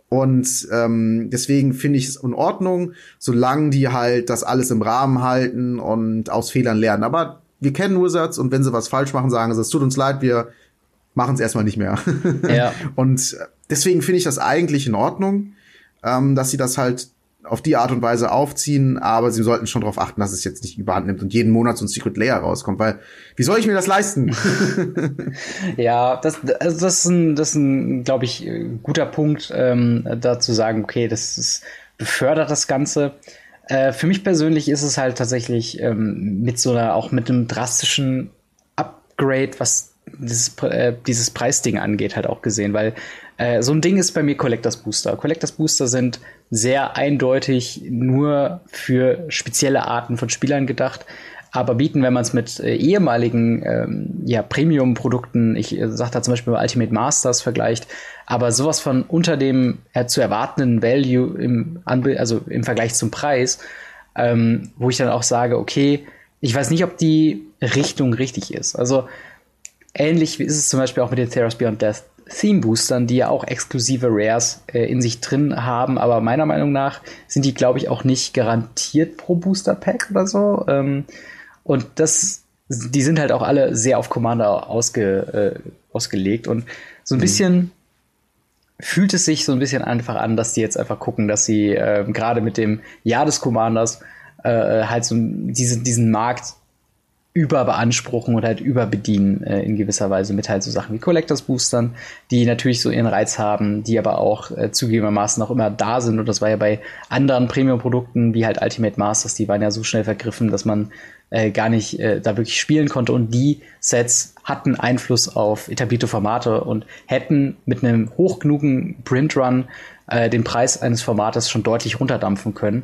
Und ähm, deswegen finde ich es in Ordnung, solange die halt das alles im Rahmen halten und aus Fehlern lernen. Aber wir kennen Wizards und wenn sie was falsch machen, sagen sie, es tut uns leid, wir machen es erstmal nicht mehr. Ja. und deswegen finde ich das eigentlich in Ordnung, ähm, dass sie das halt auf die Art und Weise aufziehen, aber sie sollten schon darauf achten, dass es jetzt nicht überhand nimmt und jeden Monat so ein Secret Layer rauskommt, weil wie soll ich mir das leisten? ja, das, also das ist ein, das ist ein, glaube ich, guter Punkt, ähm, da zu sagen, okay, das ist, befördert das Ganze. Äh, für mich persönlich ist es halt tatsächlich ähm, mit so einer, auch mit einem drastischen Upgrade, was dieses, äh, dieses Preisding angeht, halt auch gesehen, weil äh, so ein Ding ist bei mir Collectors Booster. Collectors Booster sind sehr eindeutig nur für spezielle Arten von Spielern gedacht, aber bieten, wenn man es mit äh, ehemaligen ähm, ja, Premium-Produkten, ich äh, sage da zum Beispiel Ultimate Masters vergleicht, aber sowas von unter dem äh, zu erwartenden Value im, also im Vergleich zum Preis, ähm, wo ich dann auch sage, okay, ich weiß nicht, ob die Richtung richtig ist. Also ähnlich ist es zum Beispiel auch mit den Theros Beyond Death Theme-Boostern, die ja auch exklusive Rares äh, in sich drin haben, aber meiner Meinung nach sind die, glaube ich, auch nicht garantiert pro Booster-Pack oder so. Ähm, und das, die sind halt auch alle sehr auf Commander ausge, äh, ausgelegt und so ein mhm. bisschen fühlt es sich so ein bisschen einfach an, dass die jetzt einfach gucken, dass sie äh, gerade mit dem Jahr des Commanders äh, halt so diese, diesen Markt überbeanspruchen und halt überbedienen äh, in gewisser Weise mit halt so Sachen wie Collectors Boostern, die natürlich so ihren Reiz haben, die aber auch äh, zugegebenermaßen auch immer da sind. Und das war ja bei anderen Premium-Produkten wie halt Ultimate Masters, die waren ja so schnell vergriffen, dass man äh, gar nicht äh, da wirklich spielen konnte. Und die Sets hatten Einfluss auf etablierte Formate und hätten mit einem hoch genugen Print-Run äh, den Preis eines Formates schon deutlich runterdampfen können.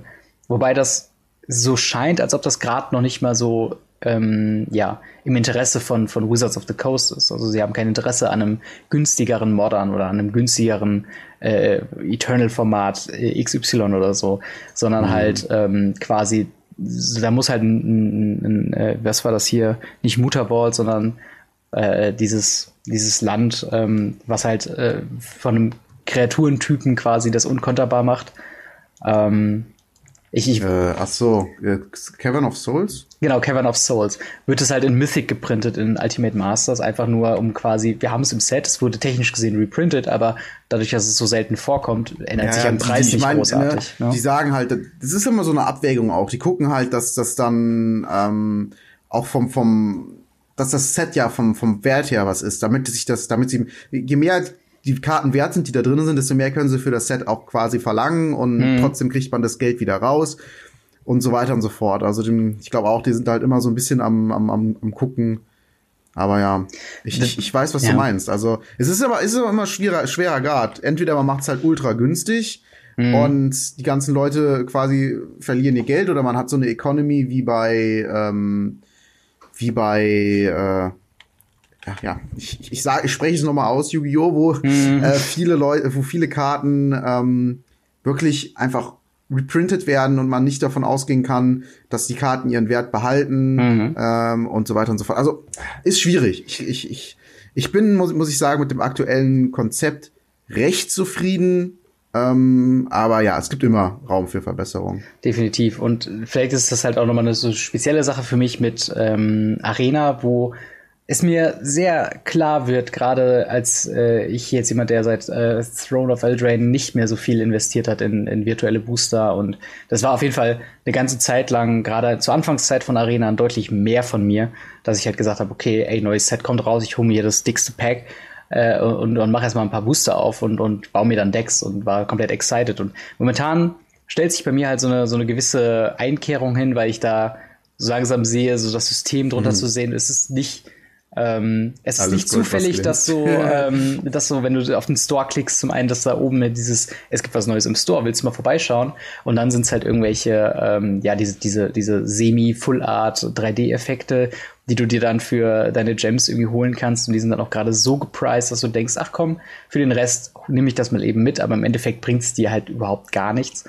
Wobei das so scheint, als ob das gerade noch nicht mal so ähm, ja, im Interesse von, von Wizards of the Coast ist. Also sie haben kein Interesse an einem günstigeren Modern oder an einem günstigeren äh, Eternal-Format äh, XY oder so, sondern mhm. halt ähm, quasi, da muss halt ein, ein, ein äh, was war das hier, nicht Mutterball, sondern äh, dieses, dieses Land, ähm, was halt äh, von einem Kreaturentypen quasi das unkonterbar macht. Ähm, ich, ich, äh, ach so, Cavern of Souls? Genau, Cavern of Souls. Wird es halt in Mythic geprintet, in Ultimate Masters, einfach nur um quasi, wir haben es im Set, es wurde technisch gesehen reprintet, aber dadurch, dass es so selten vorkommt, ändert ja, sich am Preis die, nicht mein, großartig. Ne, ne? Die sagen halt, das ist immer so eine Abwägung auch. Die gucken halt, dass das dann ähm, auch vom, vom, dass das Set ja vom, vom Wert her was ist, damit sich das, damit sie, je mehr die Karten wert sind, die da drin sind, desto mehr können sie für das Set auch quasi verlangen und mhm. trotzdem kriegt man das Geld wieder raus und so weiter und so fort. Also ich glaube auch, die sind halt immer so ein bisschen am, am, am, am gucken. Aber ja, ich, ich, ich weiß, was ja. du meinst. Also es ist aber, es ist aber immer schwerer, schwerer Grad. Entweder man macht es halt ultra günstig Mhm. Und die ganzen Leute quasi verlieren ihr Geld oder man hat so eine Economy wie bei, ähm, wie bei, äh, ja, ja, ich, ich sage, ich spreche es nochmal aus, Yu-Gi-Oh!, wo mhm. äh, viele Leute, wo viele Karten ähm, wirklich einfach reprintet werden und man nicht davon ausgehen kann, dass die Karten ihren Wert behalten mhm. ähm, und so weiter und so fort. Also ist schwierig. Ich, ich, ich, ich bin, muss, muss ich sagen, mit dem aktuellen Konzept recht zufrieden. Ähm, aber ja, es gibt immer Raum für Verbesserung. Definitiv. Und vielleicht ist das halt auch nochmal eine so spezielle Sache für mich mit ähm, Arena, wo es mir sehr klar wird, gerade als äh, ich jetzt jemand, der seit äh, Throne of Eldraine nicht mehr so viel investiert hat in, in virtuelle Booster und das war auf jeden Fall eine ganze Zeit lang, gerade zur Anfangszeit von Arena, deutlich mehr von mir, dass ich halt gesagt habe, okay, ey, neues Set kommt raus, ich hole mir das dickste Pack äh, und, und mache erstmal ein paar Booster auf und, und baue mir dann Decks und war komplett excited. Und momentan stellt sich bei mir halt so eine, so eine gewisse Einkehrung hin, weil ich da so langsam sehe, so das System drunter mhm. zu sehen, es ist nicht ähm, es ist nicht zufällig, dass so, ähm, dass so, wenn du auf den Store klickst, zum einen, dass da oben dieses, es gibt was Neues im Store, willst du mal vorbeischauen? Und dann sind es halt irgendwelche, ähm, ja, diese, diese, diese Semi-Full-Art 3D-Effekte, die du dir dann für deine Gems irgendwie holen kannst. Und die sind dann auch gerade so gepriced, dass du denkst, ach komm, für den Rest nehme ich das mal eben mit, aber im Endeffekt bringt es dir halt überhaupt gar nichts.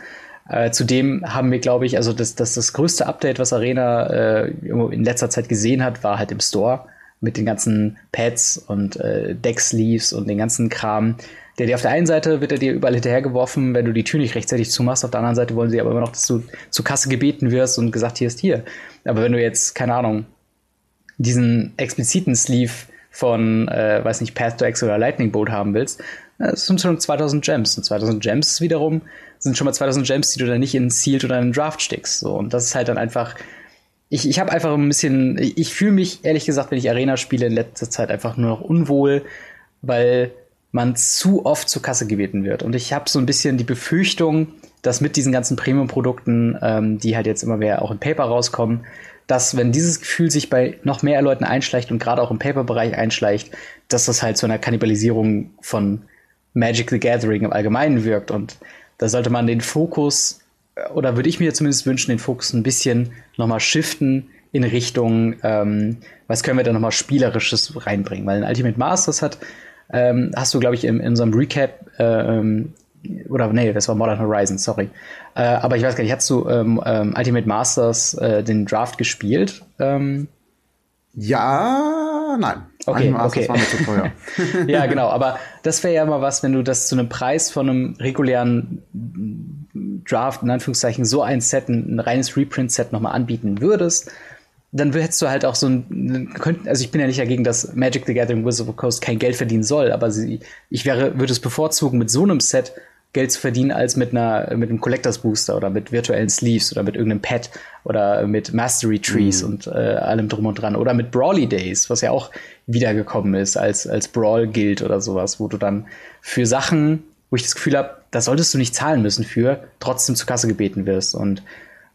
Äh, zudem haben wir, glaube ich, also das, das, das größte Update, was Arena äh, in letzter Zeit gesehen hat, war halt im Store mit den ganzen Pads und äh, Decksleeves und den ganzen Kram. Der dir auf der einen Seite wird er dir überall hinterhergeworfen, wenn du die Tür nicht rechtzeitig zumachst. Auf der anderen Seite wollen sie aber immer noch, dass du zur Kasse gebeten wirst und gesagt, hier ist hier. Aber wenn du jetzt, keine Ahnung, diesen expliziten Sleeve von, äh, weiß nicht, Path to X oder Lightning Bolt haben willst, äh, das sind schon 2000 Gems. Und 2000 Gems wiederum sind schon mal 2000 Gems, die du dann nicht in Sealed oder in Draft steckst. So. Und das ist halt dann einfach ich, ich habe einfach ein bisschen, ich fühle mich ehrlich gesagt, wenn ich Arena spiele in letzter Zeit einfach nur noch unwohl, weil man zu oft zur Kasse gebeten wird. Und ich habe so ein bisschen die Befürchtung, dass mit diesen ganzen Premium-Produkten, ähm, die halt jetzt immer mehr auch im Paper rauskommen, dass wenn dieses Gefühl sich bei noch mehr Leuten einschleicht und gerade auch im Paper-Bereich einschleicht, dass das halt zu einer Kannibalisierung von Magic the Gathering im Allgemeinen wirkt. Und da sollte man den Fokus oder würde ich mir zumindest wünschen, den Fokus ein bisschen nochmal shiften in Richtung, ähm, was können wir da nochmal Spielerisches reinbringen? Weil in Ultimate Masters hat, ähm, hast du, glaube ich, in, in unserem Recap, äh, oder nee, das war Modern Horizon, sorry. Äh, aber ich weiß gar nicht, hast du ähm, ähm, Ultimate Masters äh, den Draft gespielt? Ähm, ja, nein. Okay, okay. war mir zu teuer. ja, genau. Aber das wäre ja mal was, wenn du das zu einem Preis von einem regulären Draft, in Anführungszeichen, so ein Set, ein, ein reines Reprint-Set nochmal anbieten würdest, dann hättest du halt auch so ein, also ich bin ja nicht dagegen, dass Magic the Gathering Wizard of the Coast kein Geld verdienen soll, aber sie, ich wäre, würde es bevorzugen, mit so einem Set Geld zu verdienen als mit einer mit einem Collectors Booster oder mit virtuellen Sleeves oder mit irgendeinem Pad oder mit Mastery Trees mhm. und äh, allem drum und dran oder mit Brawly Days, was ja auch wiedergekommen ist als als Brawl Guild oder sowas, wo du dann für Sachen, wo ich das Gefühl habe, da solltest du nicht zahlen müssen für, trotzdem zur Kasse gebeten wirst und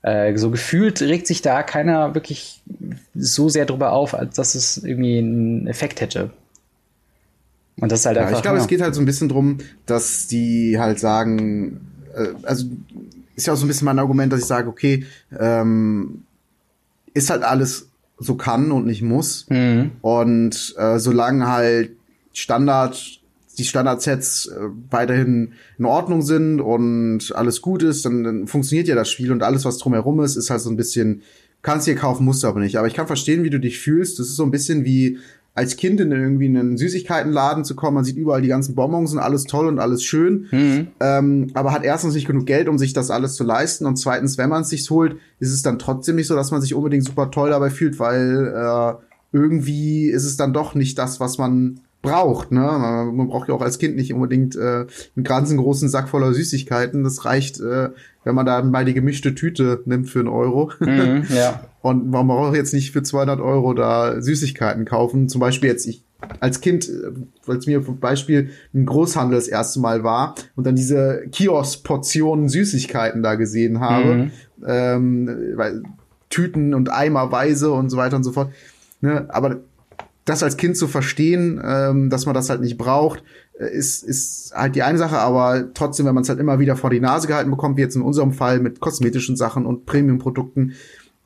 äh, so gefühlt regt sich da keiner wirklich so sehr drüber auf, als dass es irgendwie einen Effekt hätte. Und das ist halt ja, einfach. Ich glaube, ja. es geht halt so ein bisschen drum, dass die halt sagen, äh, also ist ja auch so ein bisschen mein Argument, dass ich sage, okay, ähm, ist halt alles so kann und nicht muss. Mhm. Und äh, solange halt Standard, die Standardsets äh, weiterhin in Ordnung sind und alles gut ist, dann, dann funktioniert ja das Spiel und alles, was drumherum ist, ist halt so ein bisschen, kannst dir kaufen, musst du aber nicht. Aber ich kann verstehen, wie du dich fühlst. Das ist so ein bisschen wie als Kind in irgendwie einen Süßigkeitenladen zu kommen. Man sieht überall die ganzen Bonbons und alles toll und alles schön. Mhm. Ähm, aber hat erstens nicht genug Geld, um sich das alles zu leisten. Und zweitens, wenn man es sich holt, ist es dann trotzdem nicht so, dass man sich unbedingt super toll dabei fühlt, weil äh, irgendwie ist es dann doch nicht das, was man braucht. Ne? Man braucht ja auch als Kind nicht unbedingt äh, einen ganzen großen Sack voller Süßigkeiten. Das reicht, äh, wenn man da mal die gemischte Tüte nimmt für einen Euro. Mhm, ja. Und man braucht jetzt nicht für 200 Euro da Süßigkeiten kaufen. Zum Beispiel jetzt ich als Kind, weil es mir zum Beispiel ein Großhandel das erste Mal war und dann diese Kiosk-Portionen Süßigkeiten da gesehen habe, mhm. ähm, weil Tüten und Eimerweise und so weiter und so fort. Ne? Aber das als Kind zu verstehen, ähm, dass man das halt nicht braucht, äh, ist, ist halt die eine Sache, aber trotzdem, wenn man es halt immer wieder vor die Nase gehalten bekommt, wie jetzt in unserem Fall mit kosmetischen Sachen und Premium-Produkten,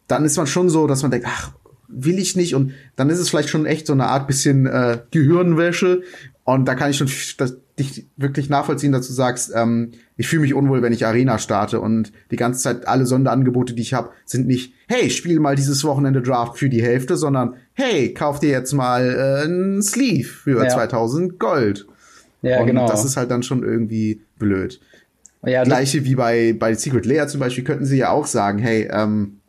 dann ist man schon so, dass man denkt, ach, will ich nicht und dann ist es vielleicht schon echt so eine Art bisschen äh, Gehirnwäsche und da kann ich schon das, dich wirklich nachvollziehen, dass du sagst, ähm, ich fühle mich unwohl, wenn ich Arena starte und die ganze Zeit alle Sonderangebote, die ich habe, sind nicht, hey, spiel mal dieses Wochenende Draft für die Hälfte, sondern hey, kauf dir jetzt mal äh, ein Sleeve für ja. 2000 Gold. Ja, und genau. Das ist halt dann schon irgendwie blöd. Ja, Gleiche wie bei, bei Secret Layer zum Beispiel könnten sie ja auch sagen, hey, ähm,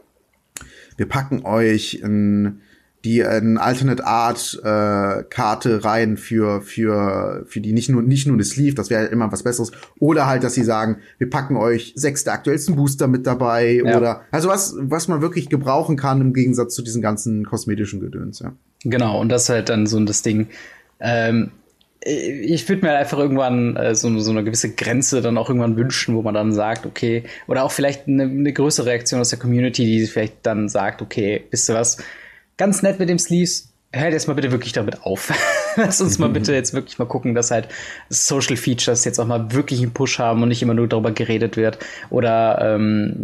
wir packen euch ein, die ein Alternate Art äh, Karte rein für für für die nicht nur nicht nur eine Sleeve, das wäre immer was Besseres oder halt, dass sie sagen, wir packen euch sechs der aktuellsten Booster mit dabei ja. oder also was was man wirklich gebrauchen kann im Gegensatz zu diesen ganzen kosmetischen Gedöns, ja. Genau und das ist halt dann so das Ding. Ähm, ich würde mir einfach irgendwann äh, so, so eine gewisse Grenze dann auch irgendwann wünschen, wo man dann sagt, okay, oder auch vielleicht eine, eine größere Reaktion aus der Community, die vielleicht dann sagt, okay, wisst ihr was, ganz nett mit dem Sleeves, hört jetzt mal bitte wirklich damit auf. Lass uns mal bitte jetzt wirklich mal gucken, dass halt Social Features jetzt auch mal wirklich einen Push haben und nicht immer nur darüber geredet wird. Oder ähm,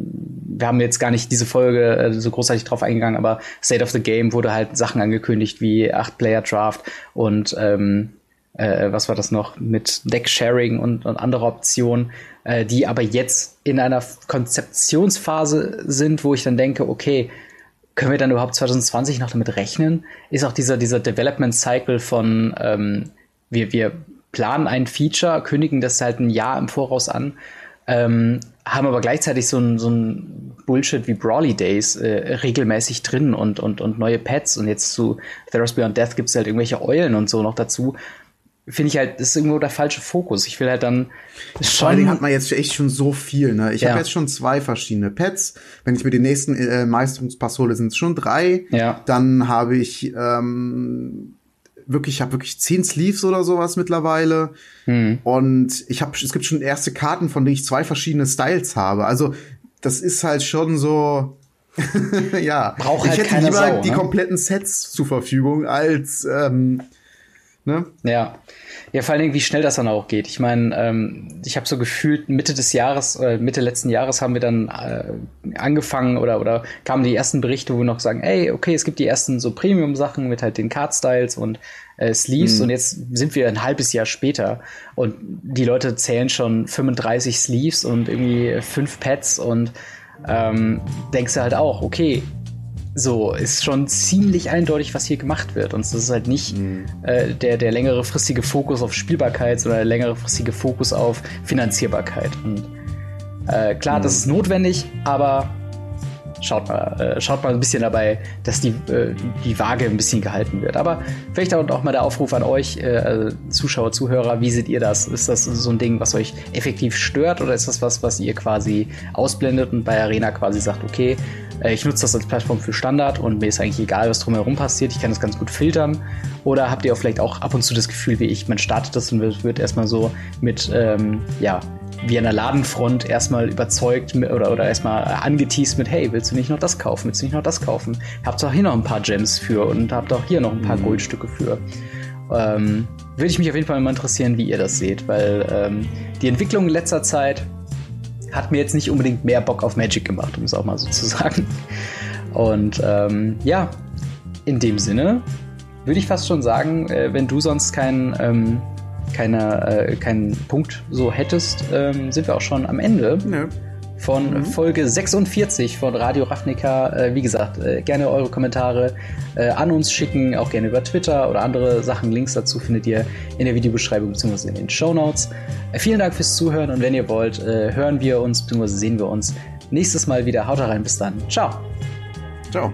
wir haben jetzt gar nicht diese Folge äh, so großartig drauf eingegangen, aber State of the Game wurde halt Sachen angekündigt wie 8-Player-Draft und ähm, äh, was war das noch, mit Deck-Sharing und, und andere Optionen, äh, die aber jetzt in einer Konzeptionsphase sind, wo ich dann denke, okay, können wir dann überhaupt 2020 noch damit rechnen? Ist auch dieser, dieser Development Cycle von ähm, wir, wir planen ein Feature, kündigen das halt ein Jahr im Voraus an, ähm, haben aber gleichzeitig so ein, so ein Bullshit wie Brawly Days äh, regelmäßig drin und, und, und neue Pets und jetzt zu Theros Beyond Death gibt es halt irgendwelche Eulen und so noch dazu finde ich halt, das ist irgendwo der falsche Fokus. Ich will halt dann. Vor allen Dingen hat man jetzt echt schon so viel, ne? Ich ja. habe jetzt schon zwei verschiedene Pets. Wenn ich mir den nächsten äh, Meisterungspass hole, sind es schon drei. Ja. Dann habe ich ähm, wirklich, ich habe wirklich zehn Sleeves oder sowas mittlerweile. Hm. Und ich habe, es gibt schon erste Karten, von denen ich zwei verschiedene Styles habe. Also das ist halt schon so. ja, Braucht halt ich hätte lieber Sau, die ne? kompletten Sets zur Verfügung als ähm, Ne? Ja. Ja, vor allen Dingen, wie schnell das dann auch geht. Ich meine, ähm, ich habe so gefühlt, Mitte des Jahres, äh, Mitte letzten Jahres haben wir dann äh, angefangen oder, oder kamen die ersten Berichte, wo wir noch sagen, ey, okay, es gibt die ersten so Premium-Sachen mit halt den Card-Styles und äh, Sleeves mhm. und jetzt sind wir ein halbes Jahr später und die Leute zählen schon 35 Sleeves und irgendwie fünf Pads und ähm, denkst du halt auch, okay, so, ist schon ziemlich eindeutig, was hier gemacht wird. Und es ist halt nicht mhm. äh, der, der längere fristige Fokus auf Spielbarkeit, sondern der längere fristige Fokus auf Finanzierbarkeit. Und äh, klar, mhm. das ist notwendig, aber schaut mal, äh, schaut mal ein bisschen dabei, dass die, äh, die Waage ein bisschen gehalten wird. Aber vielleicht auch mal der Aufruf an euch, äh, Zuschauer, Zuhörer, wie seht ihr das? Ist das so ein Ding, was euch effektiv stört oder ist das was, was ihr quasi ausblendet und bei Arena quasi sagt, okay, ich nutze das als Plattform für Standard und mir ist eigentlich egal, was drumherum passiert. Ich kann das ganz gut filtern. Oder habt ihr auch vielleicht auch ab und zu das Gefühl, wie ich, man startet das und wird, wird erstmal so mit, ähm, ja, wie an der Ladenfront erstmal überzeugt oder, oder erstmal angeteased mit, hey, willst du nicht noch das kaufen? Willst du nicht noch das kaufen? Habt auch hier noch ein paar Gems für und habt auch hier noch ein paar mhm. Goldstücke für. Ähm, würde ich mich auf jeden Fall mal interessieren, wie ihr das seht, weil ähm, die Entwicklung in letzter Zeit hat mir jetzt nicht unbedingt mehr Bock auf Magic gemacht, um es auch mal so zu sagen. Und ähm, ja, in dem Sinne würde ich fast schon sagen, äh, wenn du sonst keinen ähm, keine, äh, keinen Punkt so hättest, ähm, sind wir auch schon am Ende. Ja von mhm. Folge 46 von Radio Ravnica. Äh, wie gesagt, äh, gerne eure Kommentare äh, an uns schicken, auch gerne über Twitter oder andere Sachen. Links dazu findet ihr in der Videobeschreibung bzw. in den Show Notes. Äh, vielen Dank fürs Zuhören und wenn ihr wollt, äh, hören wir uns bzw. sehen wir uns nächstes Mal wieder. Haut rein, bis dann. Ciao. Ciao.